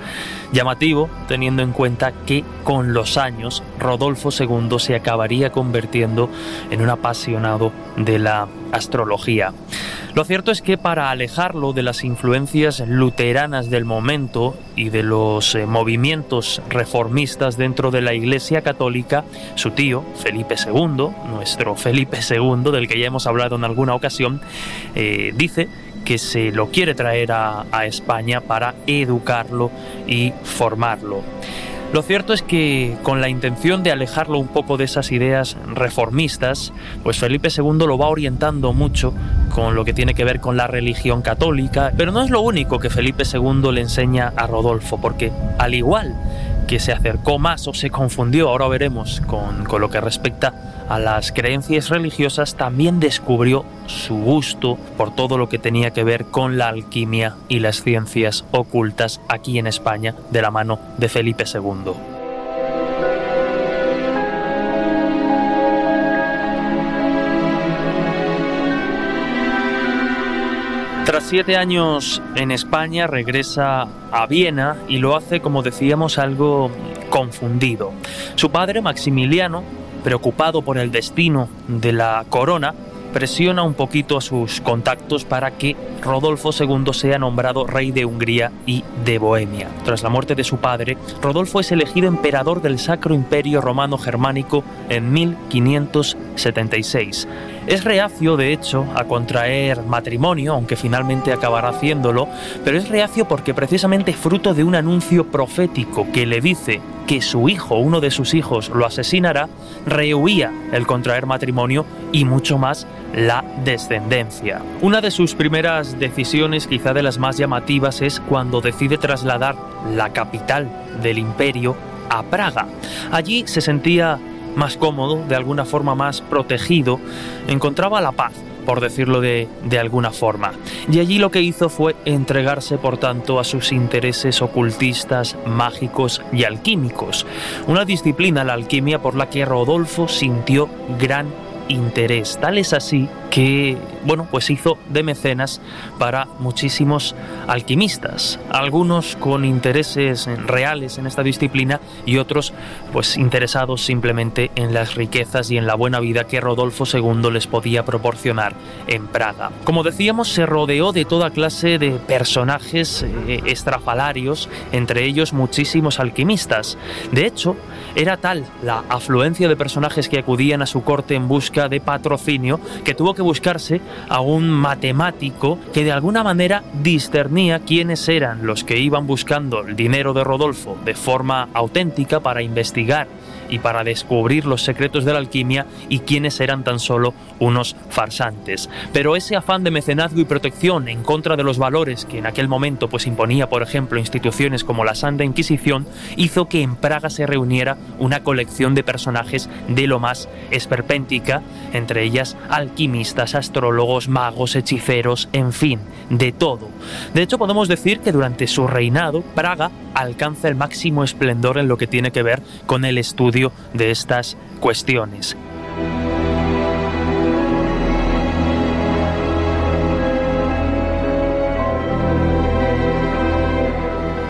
Llamativo, teniendo en cuenta que con los años Rodolfo II se acabaría convirtiendo en un apasionado de la astrología. Lo cierto es que para alejarlo de las influencias luteranas del momento y de los eh, movimientos reformistas dentro de la Iglesia Católica, su tío, Felipe II, nuestro Felipe II, del que ya hemos hablado en alguna ocasión, eh, dice que se lo quiere traer a España para educarlo y formarlo. Lo cierto es que con la intención de alejarlo un poco de esas ideas reformistas, pues Felipe II lo va orientando mucho con lo que tiene que ver con la religión católica, pero no es lo único que Felipe II le enseña a Rodolfo, porque al igual que se acercó más o se confundió, ahora veremos, con, con lo que respecta a las creencias religiosas, también descubrió su gusto por todo lo que tenía que ver con la alquimia y las ciencias ocultas aquí en España de la mano de Felipe II. Siete años en España regresa a Viena y lo hace, como decíamos, algo confundido. Su padre, Maximiliano, preocupado por el destino de la corona, presiona un poquito a sus contactos para que Rodolfo II sea nombrado rey de Hungría y de Bohemia. Tras la muerte de su padre, Rodolfo es elegido emperador del Sacro Imperio Romano Germánico en 1576. Es reacio, de hecho, a contraer matrimonio, aunque finalmente acabará haciéndolo, pero es reacio porque precisamente fruto de un anuncio profético que le dice que su hijo, uno de sus hijos, lo asesinará, rehuía el contraer matrimonio y mucho más la descendencia. Una de sus primeras decisiones, quizá de las más llamativas, es cuando decide trasladar la capital del imperio a Praga. Allí se sentía más cómodo, de alguna forma más protegido, encontraba la paz por decirlo de, de, alguna forma. Y allí lo que hizo fue entregarse, por tanto, a sus intereses ocultistas, mágicos y alquímicos. Una disciplina, la alquimia, por la que Rodolfo sintió gran interés. Tal es así que, bueno, pues hizo de mecenas para muchísimos alquimistas, algunos con intereses reales en esta disciplina y otros pues interesados simplemente en las riquezas y en la buena vida que Rodolfo II les podía proporcionar en Praga. Como decíamos, se rodeó de toda clase de personajes eh, estrafalarios, entre ellos muchísimos alquimistas. De hecho, era tal la afluencia de personajes que acudían a su corte en busca de patrocinio que tuvo que buscarse a un matemático que de alguna manera discernía quiénes eran los que iban buscando el dinero de Rodolfo de forma auténtica para investigar y para descubrir los secretos de la alquimia y quiénes eran tan solo unos farsantes. Pero ese afán de mecenazgo y protección en contra de los valores que en aquel momento pues imponía, por ejemplo, instituciones como la Santa Inquisición, hizo que en Praga se reuniera una colección de personajes de lo más esperpéntica, entre ellas alquimistas, astrólogos, magos, hechiceros, en fin, de todo. De hecho, podemos decir que durante su reinado, Praga alcanza el máximo esplendor en lo que tiene que ver con el estudio de estas cuestiones.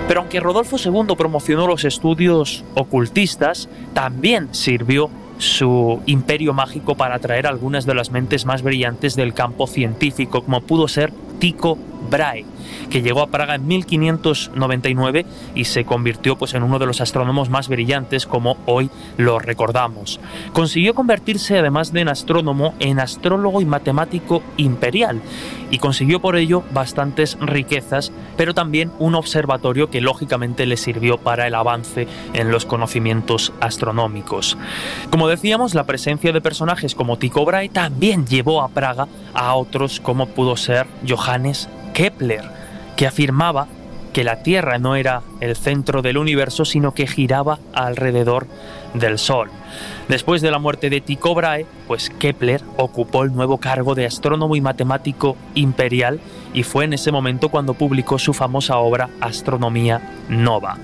Pero aunque Rodolfo II promocionó los estudios ocultistas, también sirvió su imperio mágico para atraer algunas de las mentes más brillantes del campo científico, como pudo ser Tycho Brahe, que llegó a Praga en 1599 y se convirtió pues, en uno de los astrónomos más brillantes como hoy lo recordamos. Consiguió convertirse además de en astrónomo en astrólogo y matemático imperial y consiguió por ello bastantes riquezas, pero también un observatorio que lógicamente le sirvió para el avance en los conocimientos astronómicos. Como decíamos, la presencia de personajes como Tycho Brahe también llevó a Praga a otros como pudo ser Johannes Kepler, que afirmaba que la Tierra no era el centro del universo, sino que giraba alrededor del Sol. Después de la muerte de Tycho Brahe, pues Kepler ocupó el nuevo cargo de astrónomo y matemático imperial y fue en ese momento cuando publicó su famosa obra Astronomía Nova.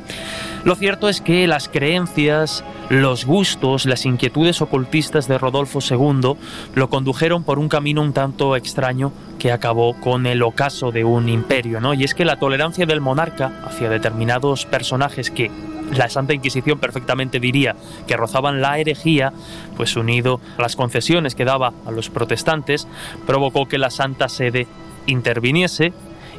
Lo cierto es que las creencias, los gustos, las inquietudes ocultistas de Rodolfo II lo condujeron por un camino un tanto extraño que acabó con el ocaso de un imperio, ¿no? Y es que la tolerancia del monarca hacia determinados personajes que la Santa Inquisición perfectamente diría que rozaban la herejía, pues unido a las concesiones que daba a los protestantes, provocó que la Santa Sede interviniese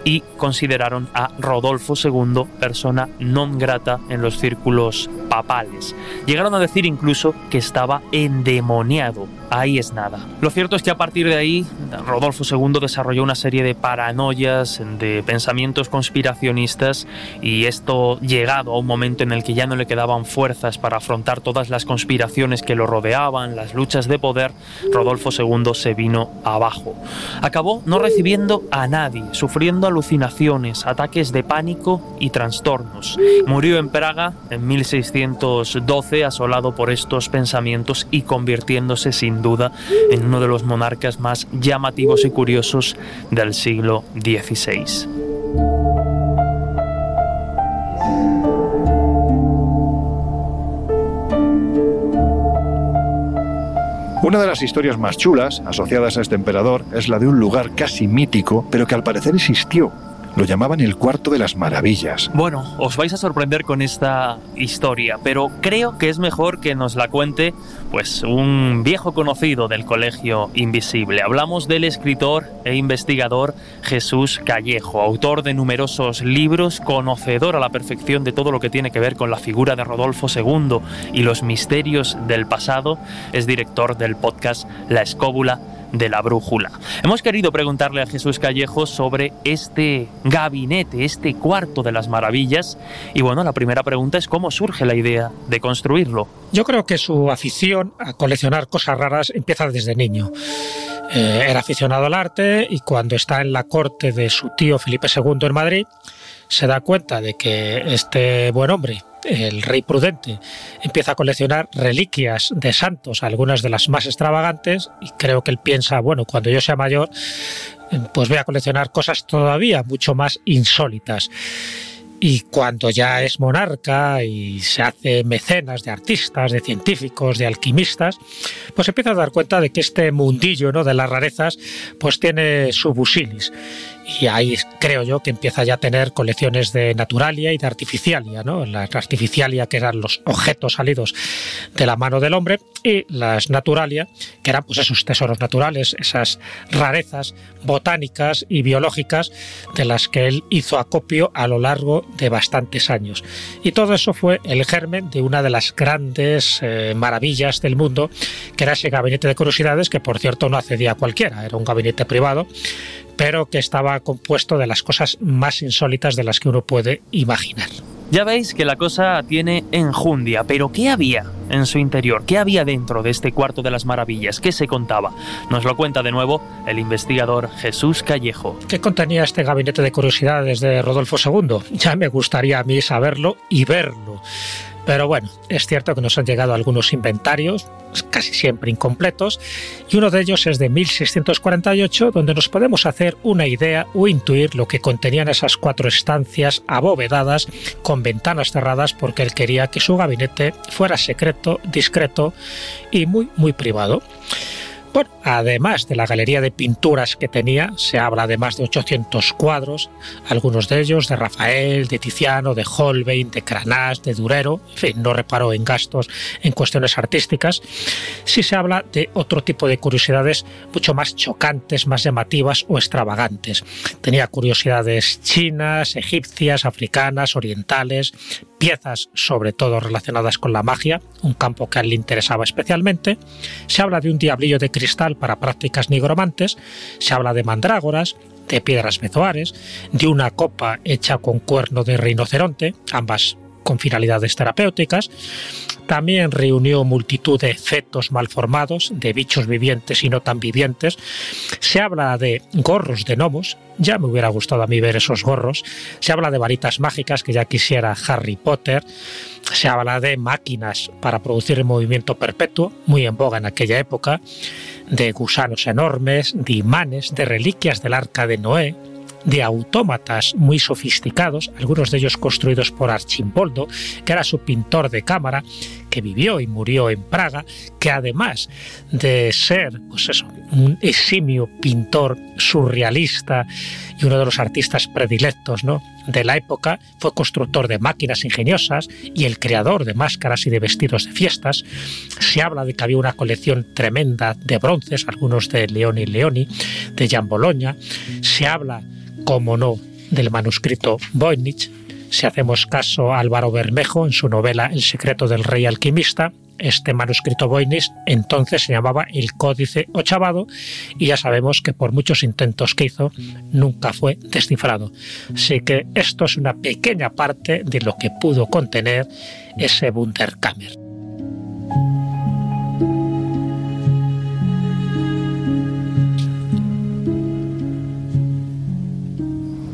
y consideraron a Rodolfo II persona non grata en los círculos papales. Llegaron a decir incluso que estaba endemoniado. Ahí es nada. Lo cierto es que a partir de ahí, Rodolfo II desarrolló una serie de paranoias, de pensamientos conspiracionistas y esto llegado a un momento en el que ya no le quedaban fuerzas para afrontar todas las conspiraciones que lo rodeaban, las luchas de poder, Rodolfo II se vino abajo. Acabó no recibiendo a nadie, sufriendo alucinaciones, ataques de pánico y trastornos. Murió en Praga en 1612 asolado por estos pensamientos y convirtiéndose duda en uno de los monarcas más llamativos y curiosos del siglo XVI. Una de las historias más chulas asociadas a este emperador es la de un lugar casi mítico, pero que al parecer existió lo llamaban el cuarto de las maravillas. Bueno, os vais a sorprender con esta historia, pero creo que es mejor que nos la cuente pues un viejo conocido del Colegio Invisible. Hablamos del escritor e investigador Jesús Callejo, autor de numerosos libros, conocedor a la perfección de todo lo que tiene que ver con la figura de Rodolfo II y los misterios del pasado, es director del podcast La Escóbula de la brújula. Hemos querido preguntarle a Jesús Callejo sobre este gabinete, este cuarto de las maravillas. Y bueno, la primera pregunta es cómo surge la idea de construirlo. Yo creo que su afición a coleccionar cosas raras empieza desde niño. Eh, era aficionado al arte y cuando está en la corte de su tío Felipe II en Madrid, se da cuenta de que este buen hombre el rey prudente empieza a coleccionar reliquias de santos, algunas de las más extravagantes, y creo que él piensa, bueno, cuando yo sea mayor, pues voy a coleccionar cosas todavía mucho más insólitas. Y cuando ya es monarca y se hace mecenas de artistas, de científicos, de alquimistas, pues empieza a dar cuenta de que este mundillo ¿no? de las rarezas pues tiene su busilis y ahí creo yo que empieza ya a tener colecciones de naturalia y de artificialia, ¿no? Las artificialia que eran los objetos salidos de la mano del hombre y las naturalia que eran pues esos tesoros naturales, esas rarezas botánicas y biológicas de las que él hizo acopio a lo largo de bastantes años. Y todo eso fue el germen de una de las grandes eh, maravillas del mundo, que era ese gabinete de curiosidades que por cierto no accedía a cualquiera, era un gabinete privado pero que estaba compuesto de las cosas más insólitas de las que uno puede imaginar. Ya veis que la cosa tiene enjundia, pero ¿qué había en su interior? ¿Qué había dentro de este cuarto de las maravillas? ¿Qué se contaba? Nos lo cuenta de nuevo el investigador Jesús Callejo. ¿Qué contenía este gabinete de curiosidades de Rodolfo II? Ya me gustaría a mí saberlo y verlo. Pero bueno, es cierto que nos han llegado algunos inventarios, casi siempre incompletos, y uno de ellos es de 1648, donde nos podemos hacer una idea o intuir lo que contenían esas cuatro estancias abovedadas con ventanas cerradas porque él quería que su gabinete fuera secreto, discreto y muy, muy privado. Bueno, además de la galería de pinturas que tenía, se habla de más de 800 cuadros, algunos de ellos de Rafael, de Tiziano, de Holbein, de Cranach, de Durero, en fin, no reparó en gastos en cuestiones artísticas. Sí se habla de otro tipo de curiosidades mucho más chocantes, más llamativas o extravagantes. Tenía curiosidades chinas, egipcias, africanas, orientales, piezas sobre todo relacionadas con la magia, un campo que a él le interesaba especialmente. Se habla de un diablillo de cristal para prácticas nigromantes, se habla de mandrágoras, de piedras mezoares, de una copa hecha con cuerno de rinoceronte, ambas con finalidades terapéuticas. También reunió multitud de fetos malformados, de bichos vivientes y no tan vivientes. Se habla de gorros de gnomos, ya me hubiera gustado a mí ver esos gorros. Se habla de varitas mágicas, que ya quisiera Harry Potter. Se habla de máquinas para producir el movimiento perpetuo, muy en boga en aquella época. De gusanos enormes, de imanes, de reliquias del arca de Noé, de autómatas muy sofisticados, algunos de ellos construidos por Archimboldo, que era su pintor de cámara, que vivió y murió en Praga, que además de ser pues eso, un eximio pintor surrealista y uno de los artistas predilectos ¿no? de la época, fue constructor de máquinas ingeniosas y el creador de máscaras y de vestidos de fiestas. Se habla de que había una colección tremenda de bronces, algunos de Leoni Leoni, de Jan Bologna. Se habla como no, del manuscrito Voynich. Si hacemos caso a Álvaro Bermejo en su novela El secreto del rey alquimista, este manuscrito Voynich entonces se llamaba el Códice Ochavado y ya sabemos que por muchos intentos que hizo nunca fue descifrado. Así que esto es una pequeña parte de lo que pudo contener ese Wunderkammer.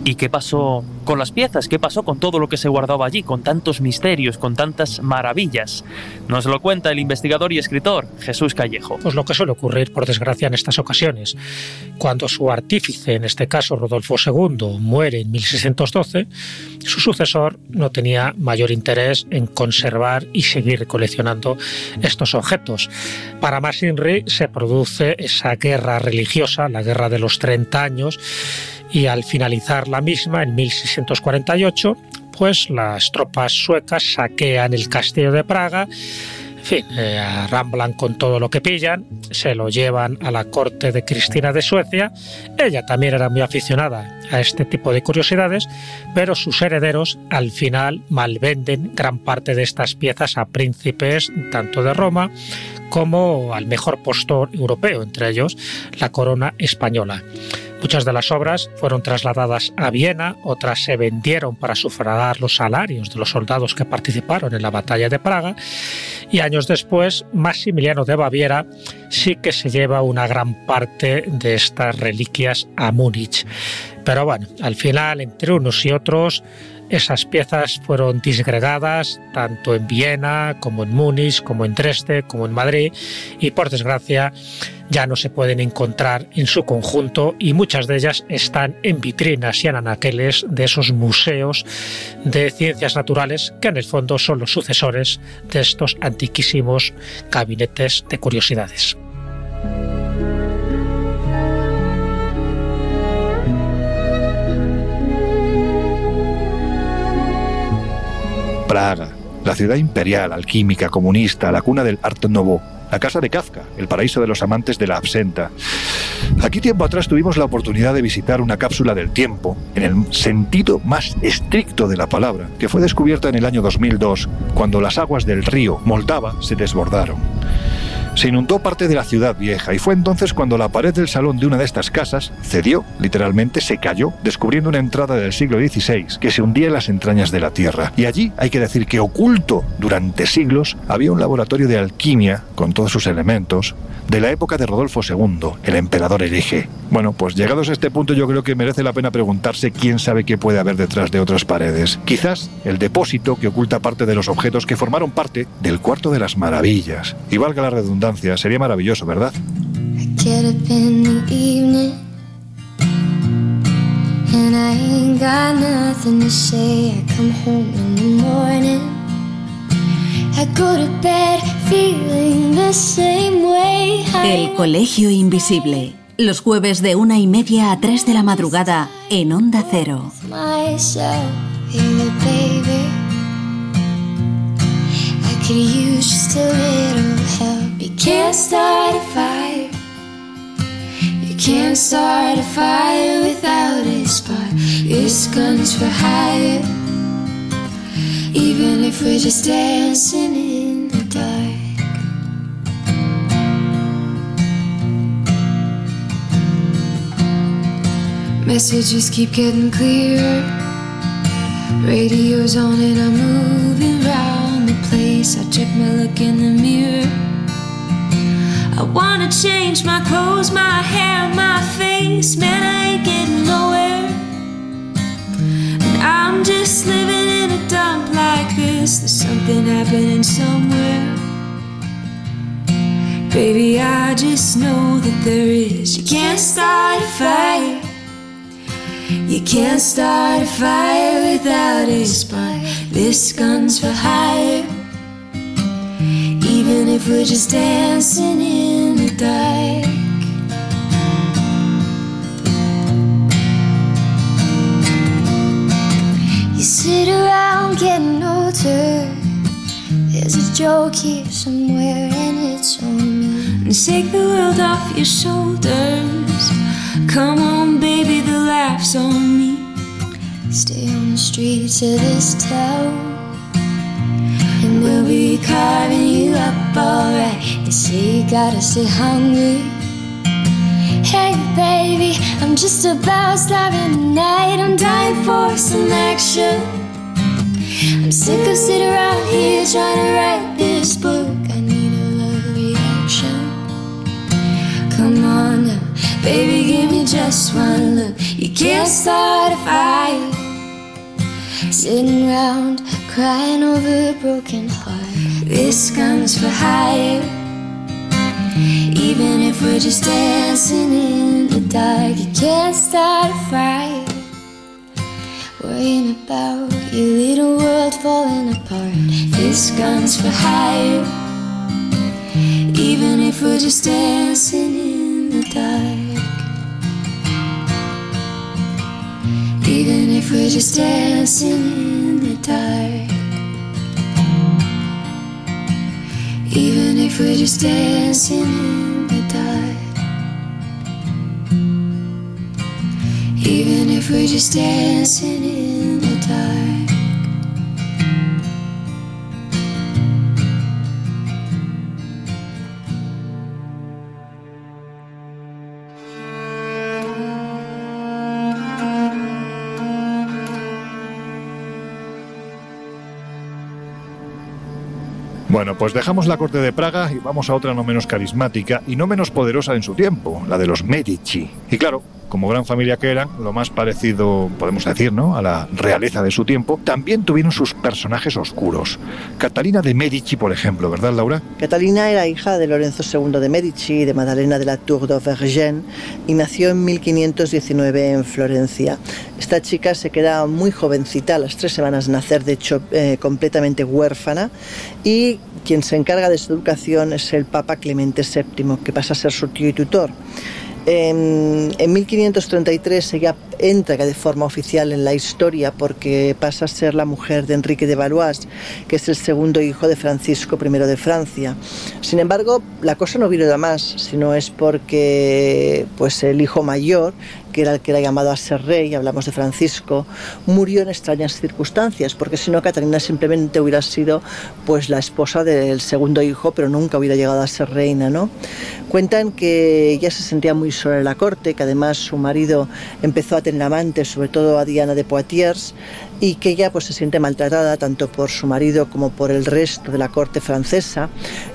¿Y qué pasó con las piezas? ¿Qué pasó con todo lo que se guardaba allí, con tantos misterios, con tantas maravillas? Nos lo cuenta el investigador y escritor Jesús Callejo. Pues lo que suele ocurrir, por desgracia, en estas ocasiones. Cuando su artífice, en este caso Rodolfo II, muere en 1612, su sucesor no tenía mayor interés en conservar y seguir coleccionando estos objetos. Para Masinri se produce esa guerra religiosa, la guerra de los 30 años, y al finalizar la misma, en 1648, pues las tropas suecas saquean el castillo de Praga, fin, eh, arramblan con todo lo que pillan, se lo llevan a la corte de Cristina de Suecia. Ella también era muy aficionada a este tipo de curiosidades, pero sus herederos al final malvenden gran parte de estas piezas a príncipes tanto de Roma como al mejor postor europeo, entre ellos la corona española. Muchas de las obras fueron trasladadas a Viena, otras se vendieron para sufragar los salarios de los soldados que participaron en la batalla de Praga y años después Maximiliano de Baviera sí que se lleva una gran parte de estas reliquias a Múnich. Pero bueno, al final entre unos y otros esas piezas fueron disgregadas tanto en Viena como en Múnich, como en Dresde, como en Madrid y por desgracia ya no se pueden encontrar en su conjunto y muchas de ellas están en vitrinas y en anaqueles de esos museos de ciencias naturales que en el fondo son los sucesores de estos antiquísimos gabinetes de curiosidades. Praga, la ciudad imperial, alquímica, comunista, la cuna del Art Nouveau, la casa de Kafka, el paraíso de los amantes de la absenta. Aquí tiempo atrás tuvimos la oportunidad de visitar una cápsula del tiempo, en el sentido más estricto de la palabra, que fue descubierta en el año 2002, cuando las aguas del río Moldava se desbordaron. Se inundó parte de la ciudad vieja y fue entonces cuando la pared del salón de una de estas casas cedió, literalmente se cayó, descubriendo una entrada del siglo XVI que se hundía en las entrañas de la tierra. Y allí hay que decir que oculto durante siglos había un laboratorio de alquimia con todos sus elementos de la época de Rodolfo II, el emperador hereje. Bueno, pues llegados a este punto yo creo que merece la pena preguntarse quién sabe qué puede haber detrás de otras paredes. Quizás el depósito que oculta parte de los objetos que formaron parte del cuarto de las maravillas. Y valga la redundancia, sería maravilloso, ¿verdad? El Colegio Invisible. Los jueves de una y media a tres de la madrugada en Onda Cero. could use just a little help. You can't start a fire. You can't start a fire without a spark. This gun's for hire. Even if we're just dancing in the dark. Messages keep getting clearer. Radio's on and I'm moving round the place. I check my look in the mirror. I wanna change my clothes, my hair, my face. Man, I ain't getting nowhere. And I'm just living in a dump like this. There's something happening somewhere. Baby, I just know that there is. You can't start a fire. You can't start a fire without a spark. This gun's for hire even if we're just dancing in the dark. You sit around getting older. There's a joke here somewhere, and it's on me. And take the world off your shoulders. Come on, baby, the laugh's on me. Stay on the streets of this town. And we'll be carving you up you gotta stay hungry. Hey baby, I'm just about starving tonight. I'm dying for some action. I'm sick of sitting around here trying to write this book. I need a love reaction. Come on now, baby, give me just one look. You can't start a fire. Sitting around crying over a broken heart. This comes for hire. Even if we're just dancing in the dark, you can't start a fire. Worrying about your little world falling apart. This gun's for hire. Even if we're just dancing in the dark. Even if we're just dancing in the dark. Even if we're just dancing in the dark. Even if we're just dancing in the dark. Bueno, pues dejamos la corte de Praga y vamos a otra no menos carismática y no menos poderosa en su tiempo, la de los Medici. Y claro, como gran familia que eran, lo más parecido, podemos decir, ¿no? a la realeza de su tiempo, también tuvieron sus personajes oscuros. Catalina de Medici, por ejemplo, ¿verdad, Laura? Catalina era hija de Lorenzo II de Medici y de Madalena de la Tour d'Auvergne y nació en 1519 en Florencia. Esta chica se queda muy jovencita, a las tres semanas de nacer, de hecho, eh, completamente huérfana, y quien se encarga de su educación es el Papa Clemente VII, que pasa a ser su tío y tutor. En, 1533 ella entra de forma oficial en la historia porque pasa a ser la mujer de Enrique de Valois, que es el segundo hijo de Francisco I de Francia. Sin embargo, la cosa no vino de más, sino es porque pues, el hijo mayor, que era el que era llamado a ser rey, hablamos de Francisco, murió en extrañas circunstancias, porque si no Catalina simplemente hubiera sido pues la esposa del segundo hijo, pero nunca hubiera llegado a ser reina, ¿no? Cuentan que ella se sentía muy sola en la corte, que además su marido empezó a tener amantes, sobre todo a Diana de Poitiers, y que ella pues se siente maltratada tanto por su marido como por el resto de la corte francesa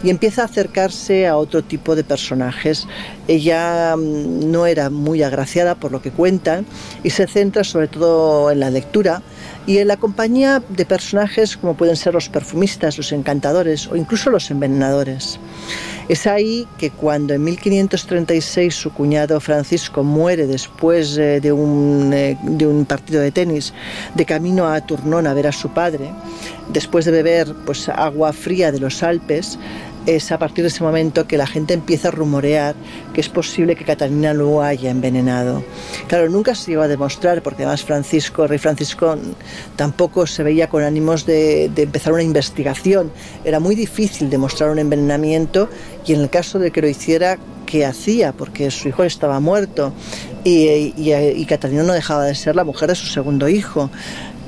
y empieza a acercarse a otro tipo de personajes. Ella mm, no era muy agraciada por lo que cuentan y se centra sobre todo en la lectura y en la compañía de personajes como pueden ser los perfumistas, los encantadores o incluso los envenenadores. Es ahí que cuando en 1536 su cuñado Francisco muere después eh, de un, eh, de un partido de tenis de camino a Tournon a ver a su padre, después de beber pues, agua fría de los Alpes, es a partir de ese momento que la gente empieza a rumorear que es posible que Catalina lo haya envenenado. Claro, nunca se llegó a demostrar, porque además Francisco, rey Francisco, tampoco se veía con ánimos de, empezar una investigación. Era muy difícil demostrar un envenenamiento y en el caso de que lo hiciera, ¿qué hacía? Porque su hijo estaba muerto y, y Catalina no dejaba de ser la mujer de su segundo hijo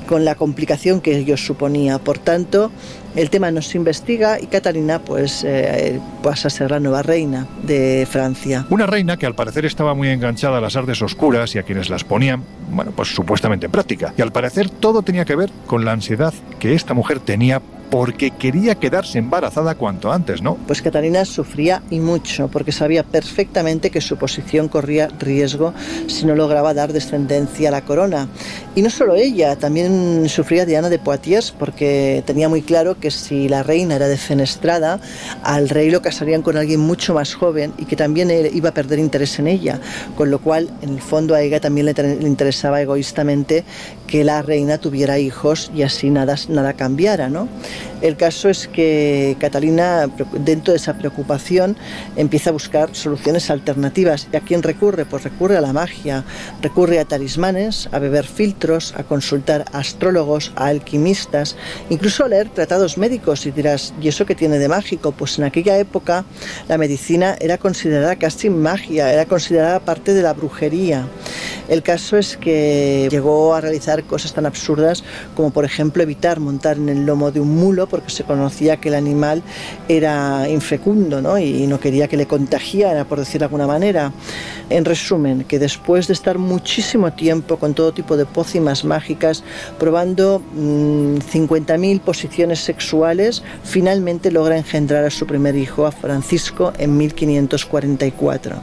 con la complicación que ello suponía. Por tanto, el tema no se investiga y Catalina pues eh, pasa a ser la nueva reina de Francia. Una reina que al parecer estaba muy enganchada a las artes oscuras y a quienes las ponían, bueno, pues supuestamente en práctica. Y al parecer todo tenía que ver con la ansiedad que esta mujer tenía porque quería quedarse embarazada cuanto antes, ¿no? Pues Catalina sufría y mucho, porque sabía perfectamente que su posición corría riesgo si no lograba dar descendencia a la corona. Y no solo ella, también sufría Diana de Poitiers, porque tenía muy claro que si la reina era defenestrada, al rey lo casarían con alguien mucho más joven y que también iba a perder interés en ella, con lo cual en el fondo a ella también le, interesaba egoístamente que la reina tuviera hijos y así nada, nada cambiara, ¿no? El caso es que Catalina, dentro de esa preocupación, empieza a buscar soluciones alternativas. ¿Y a quién recurre? Pues recurre a la magia, recurre a talismanes, a beber filtros, a consultar a astrólogos, a alquimistas, incluso a leer tratados médicos. Y dirás, ¿y eso qué tiene de mágico? Pues en aquella época la medicina era considerada casi magia, era considerada parte de la brujería. El caso es que llegó a realizar cosas tan absurdas como, por ejemplo, evitar montar en el lomo de un mulo porque se conocía que el animal era infecundo ¿no? y no quería que le contagiara, por decir de alguna manera. En resumen, que después de estar muchísimo tiempo con todo tipo de pócimas mágicas, probando 50.000 mm, posiciones sexuales, finalmente logra engendrar a su primer hijo, a Francisco, en 1544.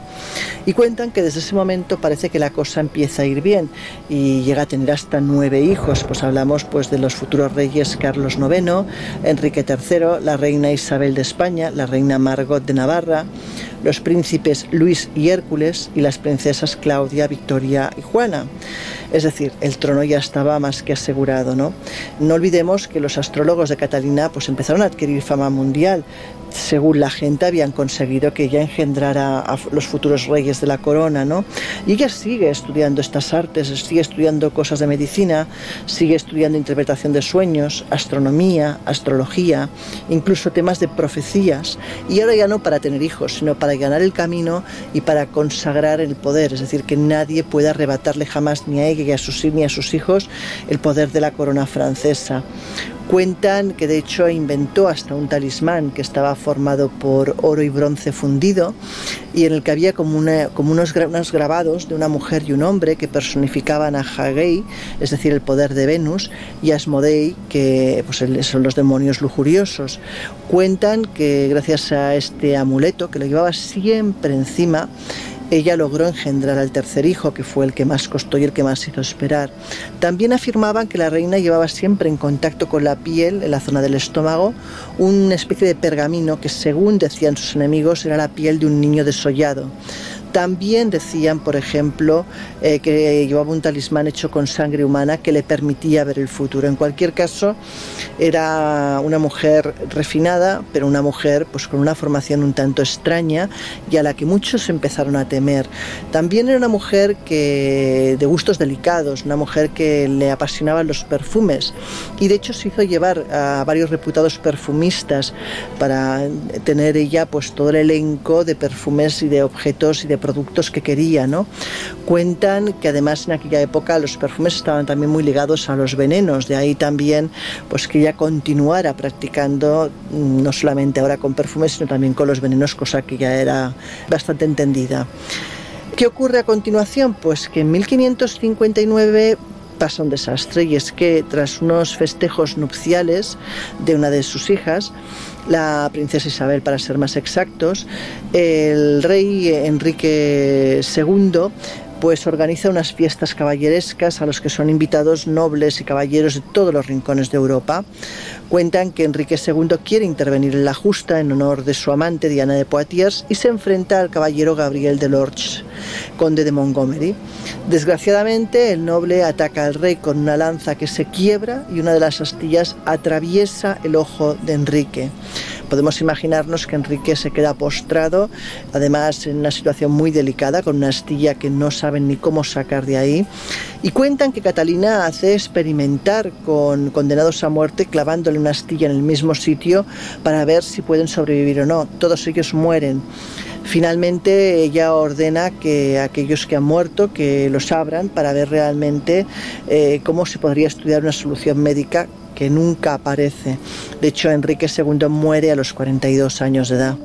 Y cuentan que desde ese momento parece que la cosa empieza a ir bien y llega a tener hasta nueve hijos. Pues hablamos pues, de los futuros reyes Carlos IX, Enrique III, la reina Isabel de España, la reina Margot de Navarra, los príncipes Luis y Hércules y las princesas Claudia, Victoria y Juana. Es decir, el trono ya estaba más que asegurado, ¿no? No olvidemos que los astrólogos de Catalina pues empezaron a adquirir fama mundial según la gente, habían conseguido que ella engendrara a los futuros reyes de la corona, ¿no? Y ella sigue estudiando estas artes, sigue estudiando cosas de medicina, sigue estudiando interpretación de sueños, astronomía, astrología, incluso temas de profecías, y ahora ya no para tener hijos, sino para ganar el camino y para consagrar el poder, es decir, que nadie pueda arrebatarle jamás ni a ella ni a sus, ni a sus hijos el poder de la corona francesa. Cuentan que de hecho inventó hasta un talismán que estaba formado por oro y bronce fundido y en el que había como, como unos, grabados de una mujer y un hombre que personificaban a Hagei, es decir, el poder de Venus, y a Asmodei, que pues, son los demonios lujuriosos. Cuentan que gracias a este amuleto que lo llevaba siempre encima, ella logró engendrar al tercer hijo, que fue el que más costó y el que más hizo esperar. También afirmaban que la reina llevaba siempre en contacto con la piel, en la zona del estómago, una especie de pergamino que, según decían sus enemigos, era la piel de un niño desollado. También decían, por ejemplo, eh, que llevaba un talismán hecho con sangre humana que le permitía ver el futuro. En cualquier caso, era una mujer refinada, pero una mujer pues, con una formación un tanto extraña y a la que muchos empezaron a temer. También era una mujer que, de gustos delicados, una mujer que le apasionaban los perfumes y de hecho se hizo llevar a varios reputados perfumistas para tener ella pues todo el elenco de perfumes y de objetos y de productos que quería, ¿no? Cuentan que además en aquella época los perfumes estaban también muy ligados a los venenos, de ahí también pues que ella continuara practicando mm, no solamente ahora con perfumes, sino también con los venenos, cosa que ya era bastante entendida. ¿Qué ocurre a continuación? Pues que en 1559 pasa un desastre y es que tras unos festejos nupciales de una de sus hijas, la princesa Isabel para ser más exactos, el rey Enrique II pues organiza unas fiestas caballerescas a los que son invitados nobles y caballeros de todos los rincones de Europa. Cuentan que Enrique II quiere intervenir en la justa en honor de su amante Diana de Poitiers y se enfrenta al caballero Gabriel de Lorch, conde de Montgomery. Desgraciadamente, el noble ataca al rey con una lanza que se quiebra y una de las astillas atraviesa el ojo de Enrique. Podemos imaginarnos que Enrique se queda postrado, además en una situación muy delicada, con una astilla que no saben ni cómo sacar de ahí. Y cuentan que Catalina hace experimentar con condenados a muerte clavándole una astilla en el mismo sitio para ver si pueden sobrevivir o no. Todos ellos mueren. Finalmente ella ordena que aquellos que han muerto que los abran para ver realmente eh, cómo se podría estudiar una solución médica que nunca aparece. De hecho, Enrique II muere a los 42 años de edad.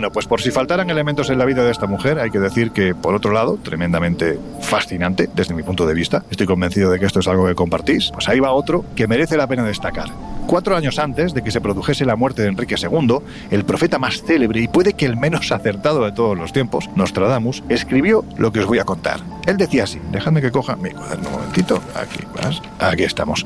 Bueno, pues por si faltaran elementos en la vida de esta mujer, hay que decir que, por otro lado, tremendamente fascinante desde mi punto de vista, estoy convencido de que esto es algo que compartís, pues ahí va otro que merece la pena destacar. Cuatro años antes de que se produjese la muerte de Enrique II, el profeta más célebre y puede que el menos acertado de todos los tiempos, Nostradamus, escribió lo que os voy a contar. Él decía así, dejadme que coja mi cuaderno un momentito, aquí, vas, aquí estamos.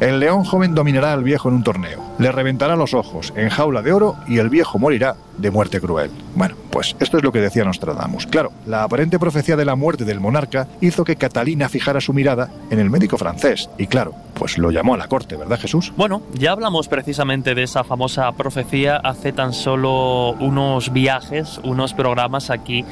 El león joven dominará al viejo en un torneo, le reventará los ojos en jaula de oro y el viejo morirá de muerte cruel. Bueno, pues esto es lo que decía Nostradamus. Claro, la aparente profecía de la muerte del monarca hizo que Catalina fijara su mirada en el médico francés y claro, pues lo llamó a la corte, ¿verdad Jesús? Bueno, ya hablamos precisamente de esa famosa profecía hace tan solo unos viajes, unos programas aquí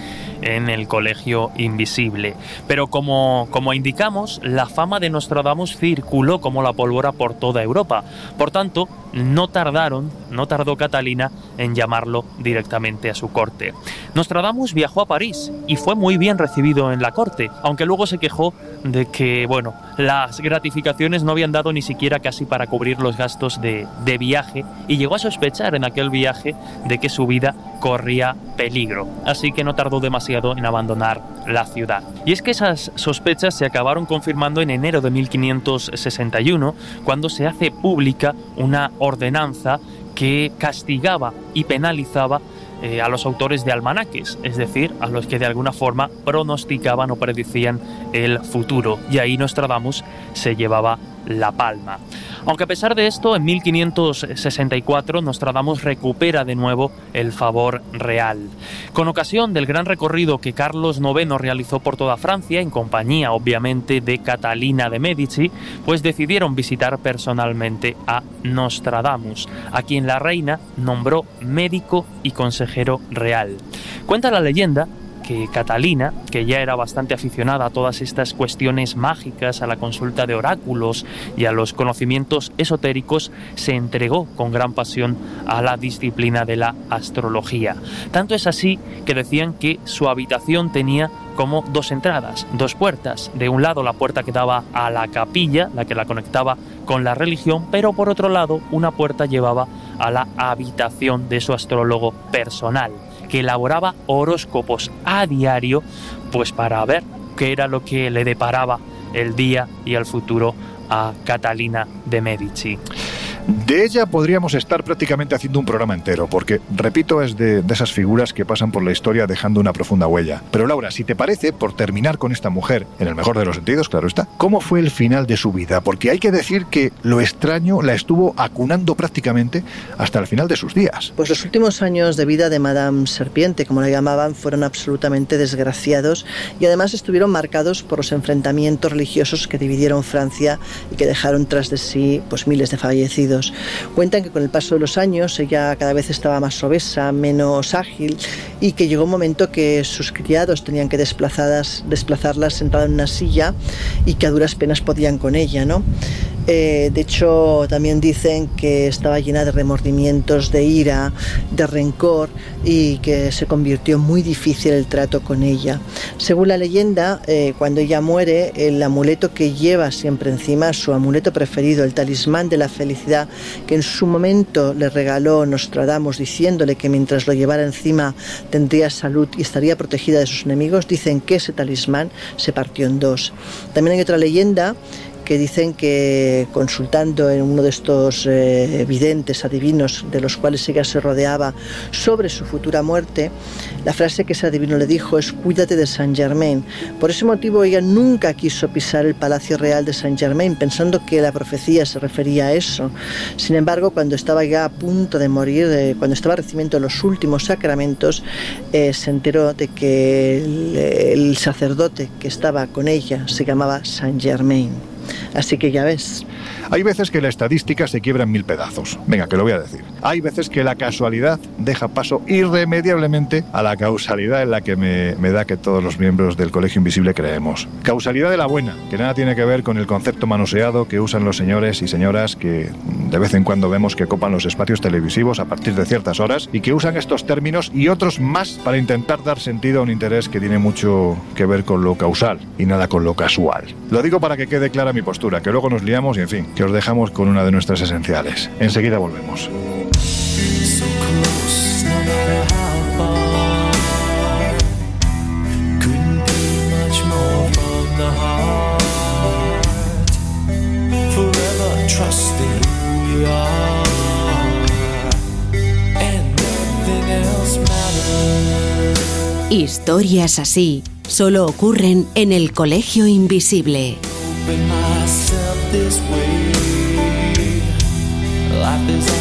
en el Colegio Invisible. Pero como, como indicamos, la fama de Nostradamus circuló como la pólvora por toda Europa. Por tanto, no tardaron, no tardó Catalina en llamarlo directamente a su corte. Nostradamus viajó a París y fue muy bien recibido en la corte, aunque luego se quejó de que, bueno, las gratificaciones no habían dado ni siquiera casi para cubrir los gastos de, de viaje y llegó a sospechar en aquel viaje de que su vida corría peligro, así que no tardó demasiado en abandonar la ciudad. Y es que esas sospechas se acabaron confirmando en enero de 1561, cuando se hace pública una ordenanza que castigaba y penalizaba eh, a los autores de almanaques, es decir, a los que de alguna forma pronosticaban o predicían el futuro. Y ahí Nostradamus se llevaba la palma. Aunque a pesar de esto, en 1564 Nostradamus recupera de nuevo el favor real. Con ocasión del gran recorrido que Carlos IX realizó por toda Francia, en compañía obviamente de Catalina de Medici, pues decidieron visitar personalmente a Nostradamus, a quien la reina nombró médico y consejero real. Cuenta la leyenda que Catalina, que ya era bastante aficionada a todas estas cuestiones mágicas, a la consulta de oráculos y a los conocimientos esotéricos, se entregó con gran pasión a la disciplina de la astrología. Tanto es así que decían que su habitación tenía como dos entradas, dos puertas. De un lado la puerta que daba a la capilla, la que la conectaba con la religión, pero por otro lado una puerta llevaba a la habitación de su astrólogo personal que elaboraba horóscopos a diario, pues para ver qué era lo que le deparaba el día y el futuro a Catalina de Medici. De ella podríamos estar prácticamente haciendo un programa entero, porque, repito, es de, esas figuras que pasan por la historia dejando una profunda huella. Pero Laura, si te parece, por terminar con esta mujer, en el mejor de los sentidos, claro está, ¿cómo fue el final de su vida? Porque hay que decir que lo extraño la estuvo acunando prácticamente hasta el final de sus días. Pues los últimos años de vida de Madame Serpiente, como la llamaban, fueron absolutamente desgraciados y además estuvieron marcados por los enfrentamientos religiosos que dividieron Francia y que dejaron tras de sí pues miles de fallecidos. Cuentan que con el paso de los años ella cada vez estaba más obesa, menos ágil y que llegó un momento que sus criados tenían que desplazadas, desplazarla sentada en una silla y que a duras penas podían con ella, ¿no? Eh, de hecho, también dicen que estaba llena de remordimientos, de ira, de rencor y que se convirtió muy difícil el trato con ella. Según la leyenda, eh, cuando ella muere, el amuleto que lleva siempre encima, su amuleto preferido, el talismán de la felicidad, que en su momento le regaló Nostradamus diciéndole que mientras lo llevara encima tendría salud y estaría protegida de sus enemigos, dicen que ese talismán se partió en dos. También hay otra leyenda que dicen que consultando en uno de estos eh, videntes adivinos de los cuales ella se rodeaba sobre su futura muerte, la frase que ese adivino le dijo es cuídate de Saint Germain. Por ese motivo ella nunca quiso pisar el Palacio Real de Saint Germain pensando que la profecía se refería a eso. Sin embargo, cuando estaba ya a punto de morir, eh, cuando estaba recibiendo los últimos sacramentos, eh, se enteró de que el sacerdote que estaba con ella se llamaba Saint Germain. Así que ya ves. Hay veces que la estadística se quiebra en mil pedazos. Venga, que lo voy a decir. Hay veces que la casualidad deja paso irremediablemente a la causalidad en la que me, da que todos los miembros del Colegio Invisible creemos. Causalidad de la buena, que nada tiene que ver con el concepto manoseado que usan los señores y señoras que de vez en cuando vemos que copan los espacios televisivos a partir de ciertas horas y que usan estos términos y otros más para intentar dar sentido a un interés que tiene mucho que ver con lo causal y nada con lo casual. Lo digo para que quede clara mi postura, que luego nos liamos y en fin, que os dejamos con una de nuestras esenciales. Enseguida volvemos. Historias así solo ocurren en el Colegio Invisible. I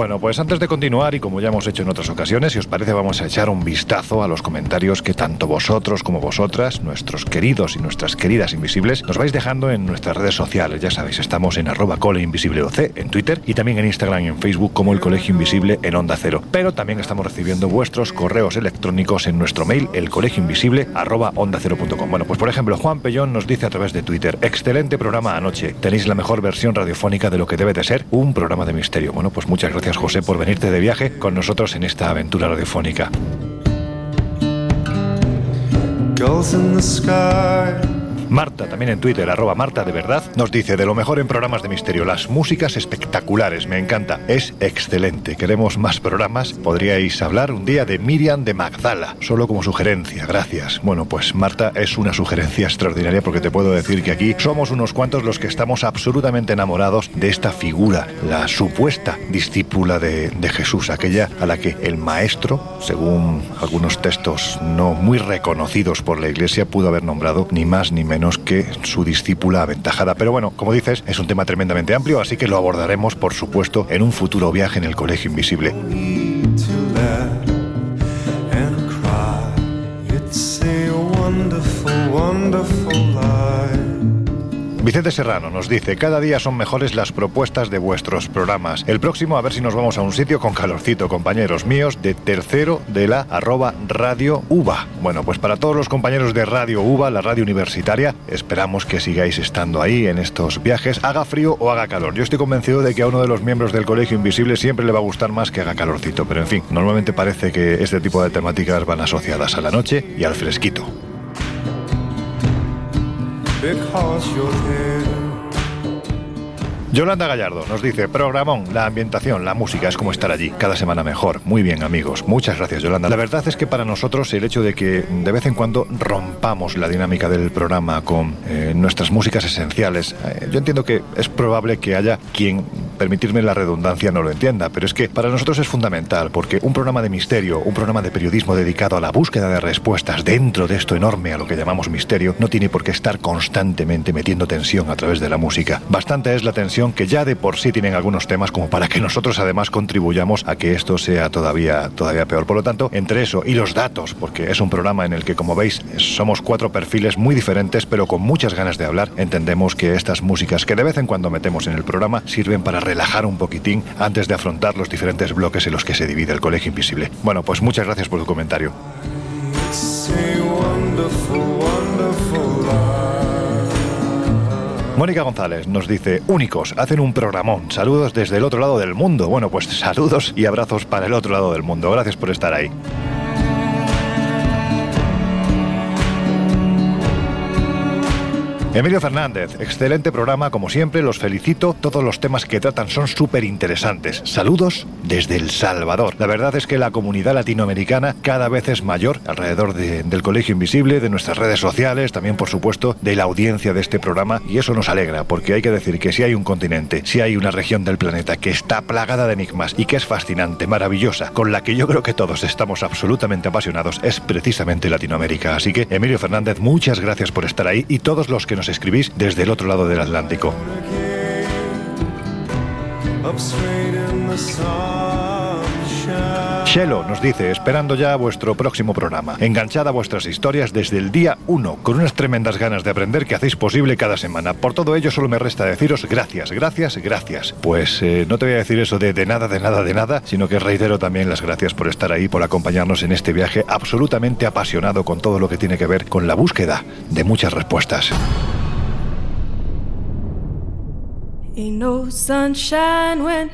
Bueno, pues antes de continuar, y como ya hemos hecho en otras ocasiones, si os parece, vamos a echar un vistazo a los comentarios que tanto vosotros como vosotras, nuestros queridos y nuestras queridas invisibles, nos vais dejando en nuestras redes sociales. Ya sabéis, estamos en arroba coleinvisibleoc en Twitter y también en Instagram y en Facebook como el Colegio Invisible en Onda Cero. Pero también estamos recibiendo vuestros correos electrónicos en nuestro mail, elcolegioinvisible arroba onda Bueno, pues por ejemplo, Juan Pellón nos dice a través de Twitter, excelente programa anoche. Tenéis la mejor versión radiofónica de lo que debe de ser un programa de misterio. Bueno, pues muchas gracias José por venirte de viaje con nosotros en esta aventura radiofónica. Marta, también en Twitter, arroba Marta de verdad, nos dice de lo mejor en programas de misterio. Las músicas espectaculares, me encanta. Es excelente. Queremos más programas. Podríais hablar un día de Miriam de Magdala, solo como sugerencia. Gracias. Bueno, pues Marta es una sugerencia extraordinaria porque te puedo decir que aquí somos unos cuantos los que estamos absolutamente enamorados de esta figura, la supuesta discípula de, de Jesús, aquella a la que el maestro, según algunos textos no muy reconocidos por la iglesia, pudo haber nombrado ni más ni menos que su discípula aventajada. Pero bueno, como dices, es un tema tremendamente amplio, así que lo abordaremos, por supuesto, en un futuro viaje en el Colegio Invisible. Vicente Serrano nos dice, cada día son mejores las propuestas de vuestros programas. El próximo a ver si nos vamos a un sitio con calorcito, compañeros míos, de tercero de la arroba Radio UBA. Bueno, pues para todos los compañeros de Radio UBA, la radio universitaria, esperamos que sigáis estando ahí en estos viajes, haga frío o haga calor. Yo estoy convencido de que a uno de los miembros del Colegio Invisible siempre le va a gustar más que haga calorcito, pero en fin, normalmente parece que este tipo de temáticas van asociadas a la noche y al fresquito. Because you're here. Yolanda Gallardo nos dice, programón, la ambientación, la música es como estar allí, cada semana mejor. Muy bien amigos, muchas gracias Yolanda. La verdad es que para nosotros el hecho de que de vez en cuando rompamos la dinámica del programa con eh, nuestras músicas esenciales, eh, yo entiendo que es probable que haya quien, permitirme la redundancia, no lo entienda, pero es que para nosotros es fundamental, porque un programa de misterio, un programa de periodismo dedicado a la búsqueda de respuestas dentro de esto enorme a lo que llamamos misterio, no tiene por qué estar constantemente metiendo tensión a través de la música. Bastante es la tensión que ya de por sí tienen algunos temas como para que nosotros además contribuyamos a que esto sea todavía, todavía peor. Por lo tanto, entre eso y los datos, porque es un programa en el que, como veis, somos cuatro perfiles muy diferentes, pero con muchas ganas de hablar, entendemos que estas músicas que de vez en cuando metemos en el programa sirven para relajar un poquitín antes de afrontar los diferentes bloques en los que se divide el Colegio Invisible. Bueno, pues muchas gracias por tu comentario. Mónica González nos dice, únicos, hacen un programón. Saludos desde el otro lado del mundo. Bueno, pues saludos y abrazos para el otro lado del mundo. Gracias por estar ahí. Emilio Fernández, excelente programa, como siempre, los felicito. Todos los temas que tratan son súper interesantes. Saludos desde El Salvador. La verdad es que la comunidad latinoamericana cada vez es mayor alrededor del Colegio Invisible, de nuestras redes sociales, también por supuesto de la audiencia de este programa y eso nos alegra porque hay que decir que si hay un continente, si hay una región del planeta que está plagada de enigmas y que es fascinante, maravillosa, con la que yo creo que todos estamos absolutamente apasionados, es precisamente Latinoamérica. Así que Emilio Fernández, muchas gracias por estar ahí y todos los que nos escribís desde el otro lado del Atlántico. Shelo nos dice, esperando ya vuestro próximo programa, enganchada a vuestras historias desde el día 1, con unas tremendas ganas de aprender que hacéis posible cada semana. Por todo ello solo me resta deciros gracias, gracias, gracias. Pues eh, no te voy a decir eso de, de nada, de nada, de nada, sino que reitero también las gracias por estar ahí, por acompañarnos en este viaje absolutamente apasionado con todo lo que tiene que ver con la búsqueda de muchas respuestas. No sunshine.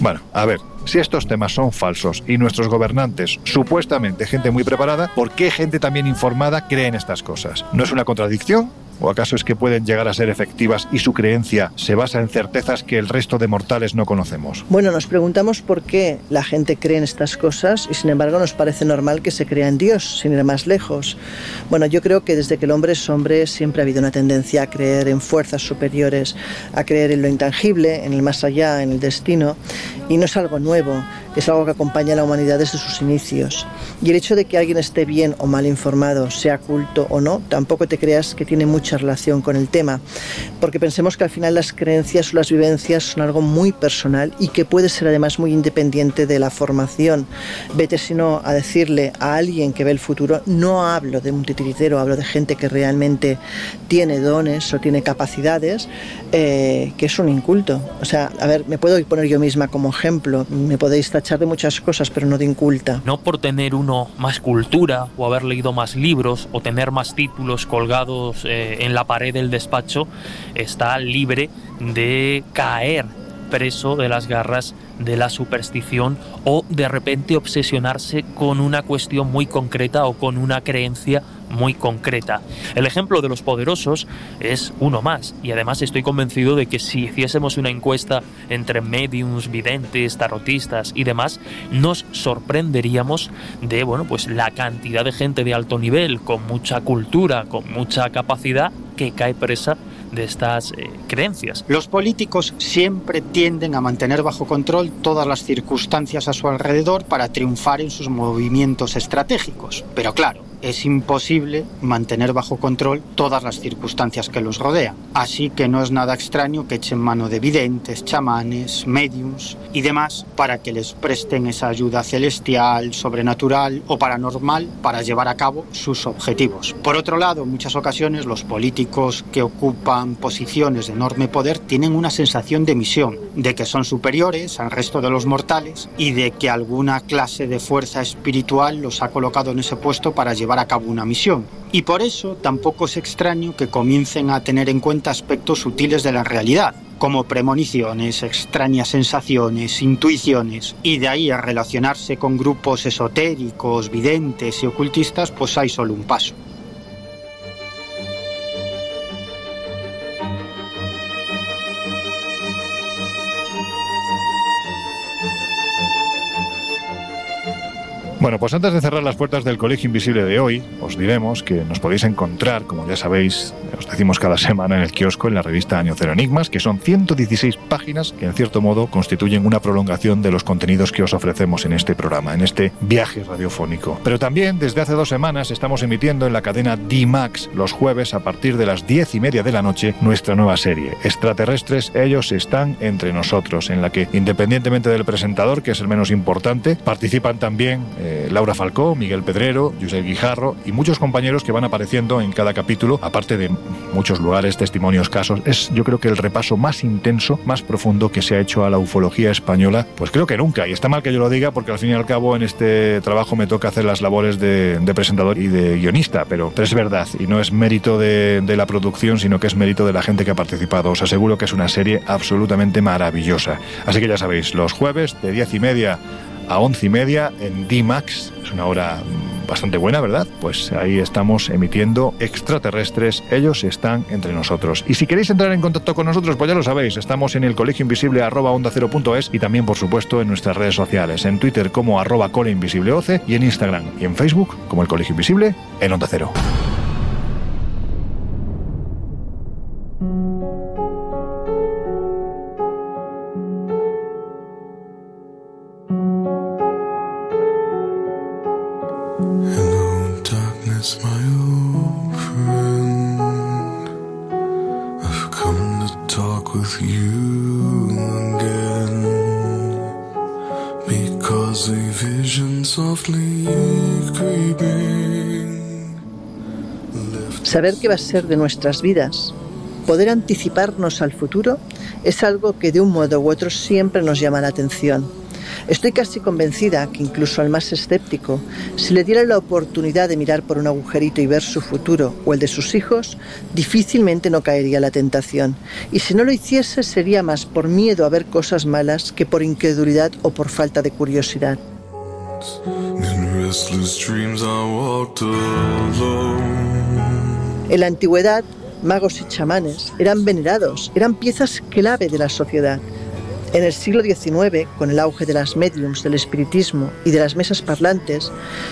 Bueno, a ver, si estos temas son falsos y nuestros gobernantes, supuestamente gente muy preparada, ¿por qué gente también informada cree en estas cosas? ¿No es una contradicción? ¿O acaso es que pueden llegar a ser efectivas y su creencia se basa en certezas que el resto de mortales no conocemos? Bueno, nos preguntamos por qué la gente cree en estas cosas y sin embargo nos parece normal que se crea en Dios, sin ir más lejos. Bueno, yo creo que desde que el hombre es hombre siempre ha habido una tendencia a creer en fuerzas superiores, a creer en lo intangible, en el más allá, en el destino, y no es algo nuevo. Es algo que acompaña a la humanidad desde sus inicios. Y el hecho de que alguien esté bien o mal informado, sea culto o no, tampoco te creas que tiene mucha relación con el tema, porque pensemos que al final las creencias o las vivencias son algo muy personal y que puede ser además muy independiente de la formación. Vete sino a decirle a alguien que ve el futuro, no hablo de un titiritero, hablo de gente que realmente tiene dones o tiene capacidades, eh, que es un inculto. O sea, a ver, me puedo poner yo misma como ejemplo, me podéis tachar de muchas cosas, pero no de inculta. No por tener uno más cultura o haber leído más libros o tener más títulos colgados eh, en la pared del despacho, está libre de caer preso de las garras de la superstición o de repente obsesionarse con una cuestión muy concreta o con una creencia muy concreta. El ejemplo de los poderosos es uno más y además estoy convencido de que si hiciésemos una encuesta entre mediums, videntes, tarotistas y demás, nos sorprenderíamos de bueno, pues la cantidad de gente de alto nivel con mucha cultura, con mucha capacidad que cae presa de estas eh, creencias. Los políticos siempre tienden a mantener bajo control todas las circunstancias a su alrededor para triunfar en sus movimientos estratégicos. Pero claro, es imposible mantener bajo control todas las circunstancias que los rodean. Así que no es nada extraño que echen mano de videntes, chamanes, mediums y demás para que les presten esa ayuda celestial, sobrenatural o paranormal para llevar a cabo sus objetivos. Por otro lado, en muchas ocasiones los políticos que ocupan posiciones de enorme poder tienen una sensación de misión, de que son superiores al resto de los mortales y de que alguna clase de fuerza espiritual los ha colocado en ese puesto para llevar a cabo una misión. Y por eso tampoco es extraño que comiencen a tener en cuenta aspectos sutiles de la realidad, como premoniciones, extrañas sensaciones, intuiciones, y de ahí a relacionarse con grupos esotéricos, videntes y ocultistas, pues hay solo un paso. Bueno, pues antes de cerrar las puertas del Colegio Invisible de hoy, os diremos que nos podéis encontrar, como ya sabéis, os decimos cada semana en el kiosco, en la revista Año Cero Enigmas, que son 116 páginas que en cierto modo constituyen una prolongación de los contenidos que os ofrecemos en este programa, en este viaje radiofónico. Pero también desde hace dos semanas estamos emitiendo en la cadena D-Max los jueves a partir de las diez y media de la noche nuestra nueva serie, Extraterrestres, ellos están entre nosotros, en la que independientemente del presentador, que es el menos importante, participan también... Eh, Laura Falcó, Miguel Pedrero, José Guijarro y muchos compañeros que van apareciendo en cada capítulo, aparte de muchos lugares, testimonios, casos. Es yo creo que el repaso más intenso, más profundo que se ha hecho a la ufología española, pues creo que nunca. Y está mal que yo lo diga porque al fin y al cabo en este trabajo me toca hacer las labores de, presentador y de guionista, pero, es verdad y no es mérito de, de la producción, sino que es mérito de la gente que ha participado. Os aseguro que es una serie absolutamente maravillosa. Así que ya sabéis, los jueves de diez y media a once y media en D-Max. Es una hora bastante buena, ¿verdad? Pues ahí estamos emitiendo extraterrestres. Ellos están entre nosotros. Y si queréis entrar en contacto con nosotros, pues ya lo sabéis. Estamos en el colegio invisible arroba onda cero punto es y también, por supuesto, en nuestras redes sociales. En Twitter como arroba cole invisible y en Instagram y en Facebook como el colegio invisible en onda cero. Saber qué va a ser de nuestras vidas, poder anticiparnos al futuro, es algo que de un modo u otro siempre nos llama la atención. Estoy casi convencida que incluso al más escéptico, si le diera la oportunidad de mirar por un agujerito y ver su futuro o el de sus hijos, difícilmente no caería la tentación. Y si no lo hiciese sería más por miedo a ver cosas malas que por incredulidad o por falta de curiosidad. En la antigüedad, magos y chamanes eran venerados, eran piezas clave de la sociedad. En el siglo XIX, con el auge de las mediums, del espiritismo y de las mesas parlantes,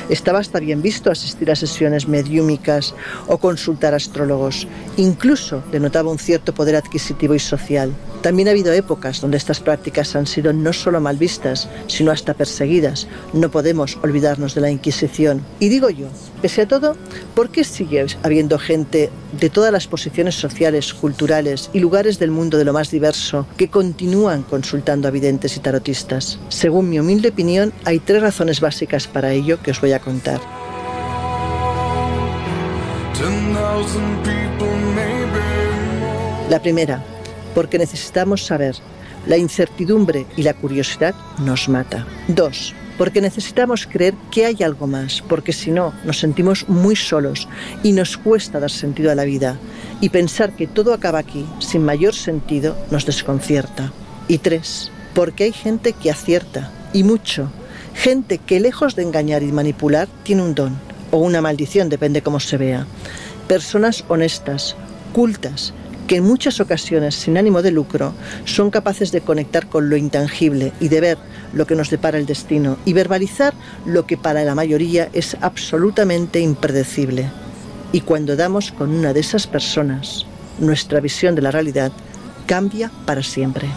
estaba hasta bien visto asistir a sesiones mediúmicas o consultar astrólogos. Incluso denotaba un cierto poder adquisitivo y social. También ha habido épocas donde estas prácticas han sido no solo mal vistas, sino hasta perseguidas. No podemos olvidarnos de la Inquisición. Y digo yo, pese a todo, ¿por qué sigue habiendo gente de todas las posiciones sociales, culturales y lugares del mundo de lo más diverso que continúan consultando a videntes y tarotistas? Según mi humilde opinión, hay tres razones básicas para ello que os voy a contar. La primera, porque necesitamos saber. La incertidumbre y la curiosidad nos mata. Dos, porque necesitamos creer que hay algo más, porque si no, nos sentimos muy solos y nos cuesta dar sentido a la vida. Y pensar que todo acaba aquí, sin mayor sentido, nos desconcierta. Y tres, porque hay gente que acierta, y mucho. Gente que lejos de engañar y manipular, tiene un don, o una maldición, depende cómo se vea. Personas honestas, cultas, que en muchas ocasiones, sin ánimo de lucro, son capaces de conectar con lo intangible y de ver lo que nos depara el destino y verbalizar lo que para la mayoría es absolutamente impredecible. Y cuando damos con una de esas personas, nuestra visión de la realidad cambia para siempre.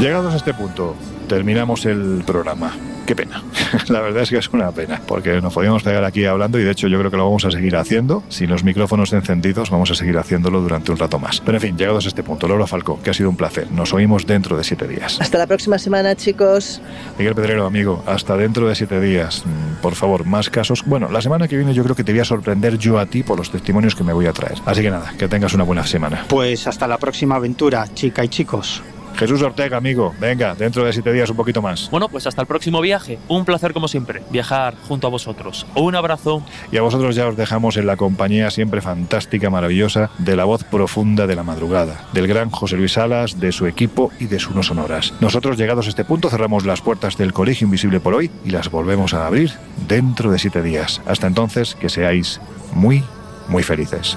Llegados a este punto, terminamos el programa. Qué pena. La verdad es que es una pena, porque nos podíamos pegar aquí hablando y de hecho yo creo que lo vamos a seguir haciendo. Sin los micrófonos encendidos vamos a seguir haciéndolo durante un rato más. Pero en fin, llegados a este punto, Laura Falcó, que ha sido un placer. Nos oímos dentro de siete días. Hasta la próxima semana, chicos. Miguel Pedrero, amigo, hasta dentro de siete días. Mm, por favor, más casos. Bueno, la semana que viene yo creo que te voy a sorprender yo a ti por los testimonios que me voy a traer. Así que nada, que tengas una buena semana. Pues hasta la próxima aventura, chica y chicos. Jesús Ortega, amigo, venga, dentro de siete días un poquito más. Bueno, pues hasta el próximo viaje. Un placer como siempre, viajar junto a vosotros. Un abrazo. Y a vosotros ya os dejamos en la compañía siempre fantástica, maravillosa, de la voz profunda de la madrugada, del gran José Luis Salas, de su equipo y de sus no sonoras. Nosotros, llegados a este punto, cerramos las puertas del Colegio Invisible por hoy y las volvemos a abrir dentro de siete días. Hasta entonces, que seáis muy, muy felices.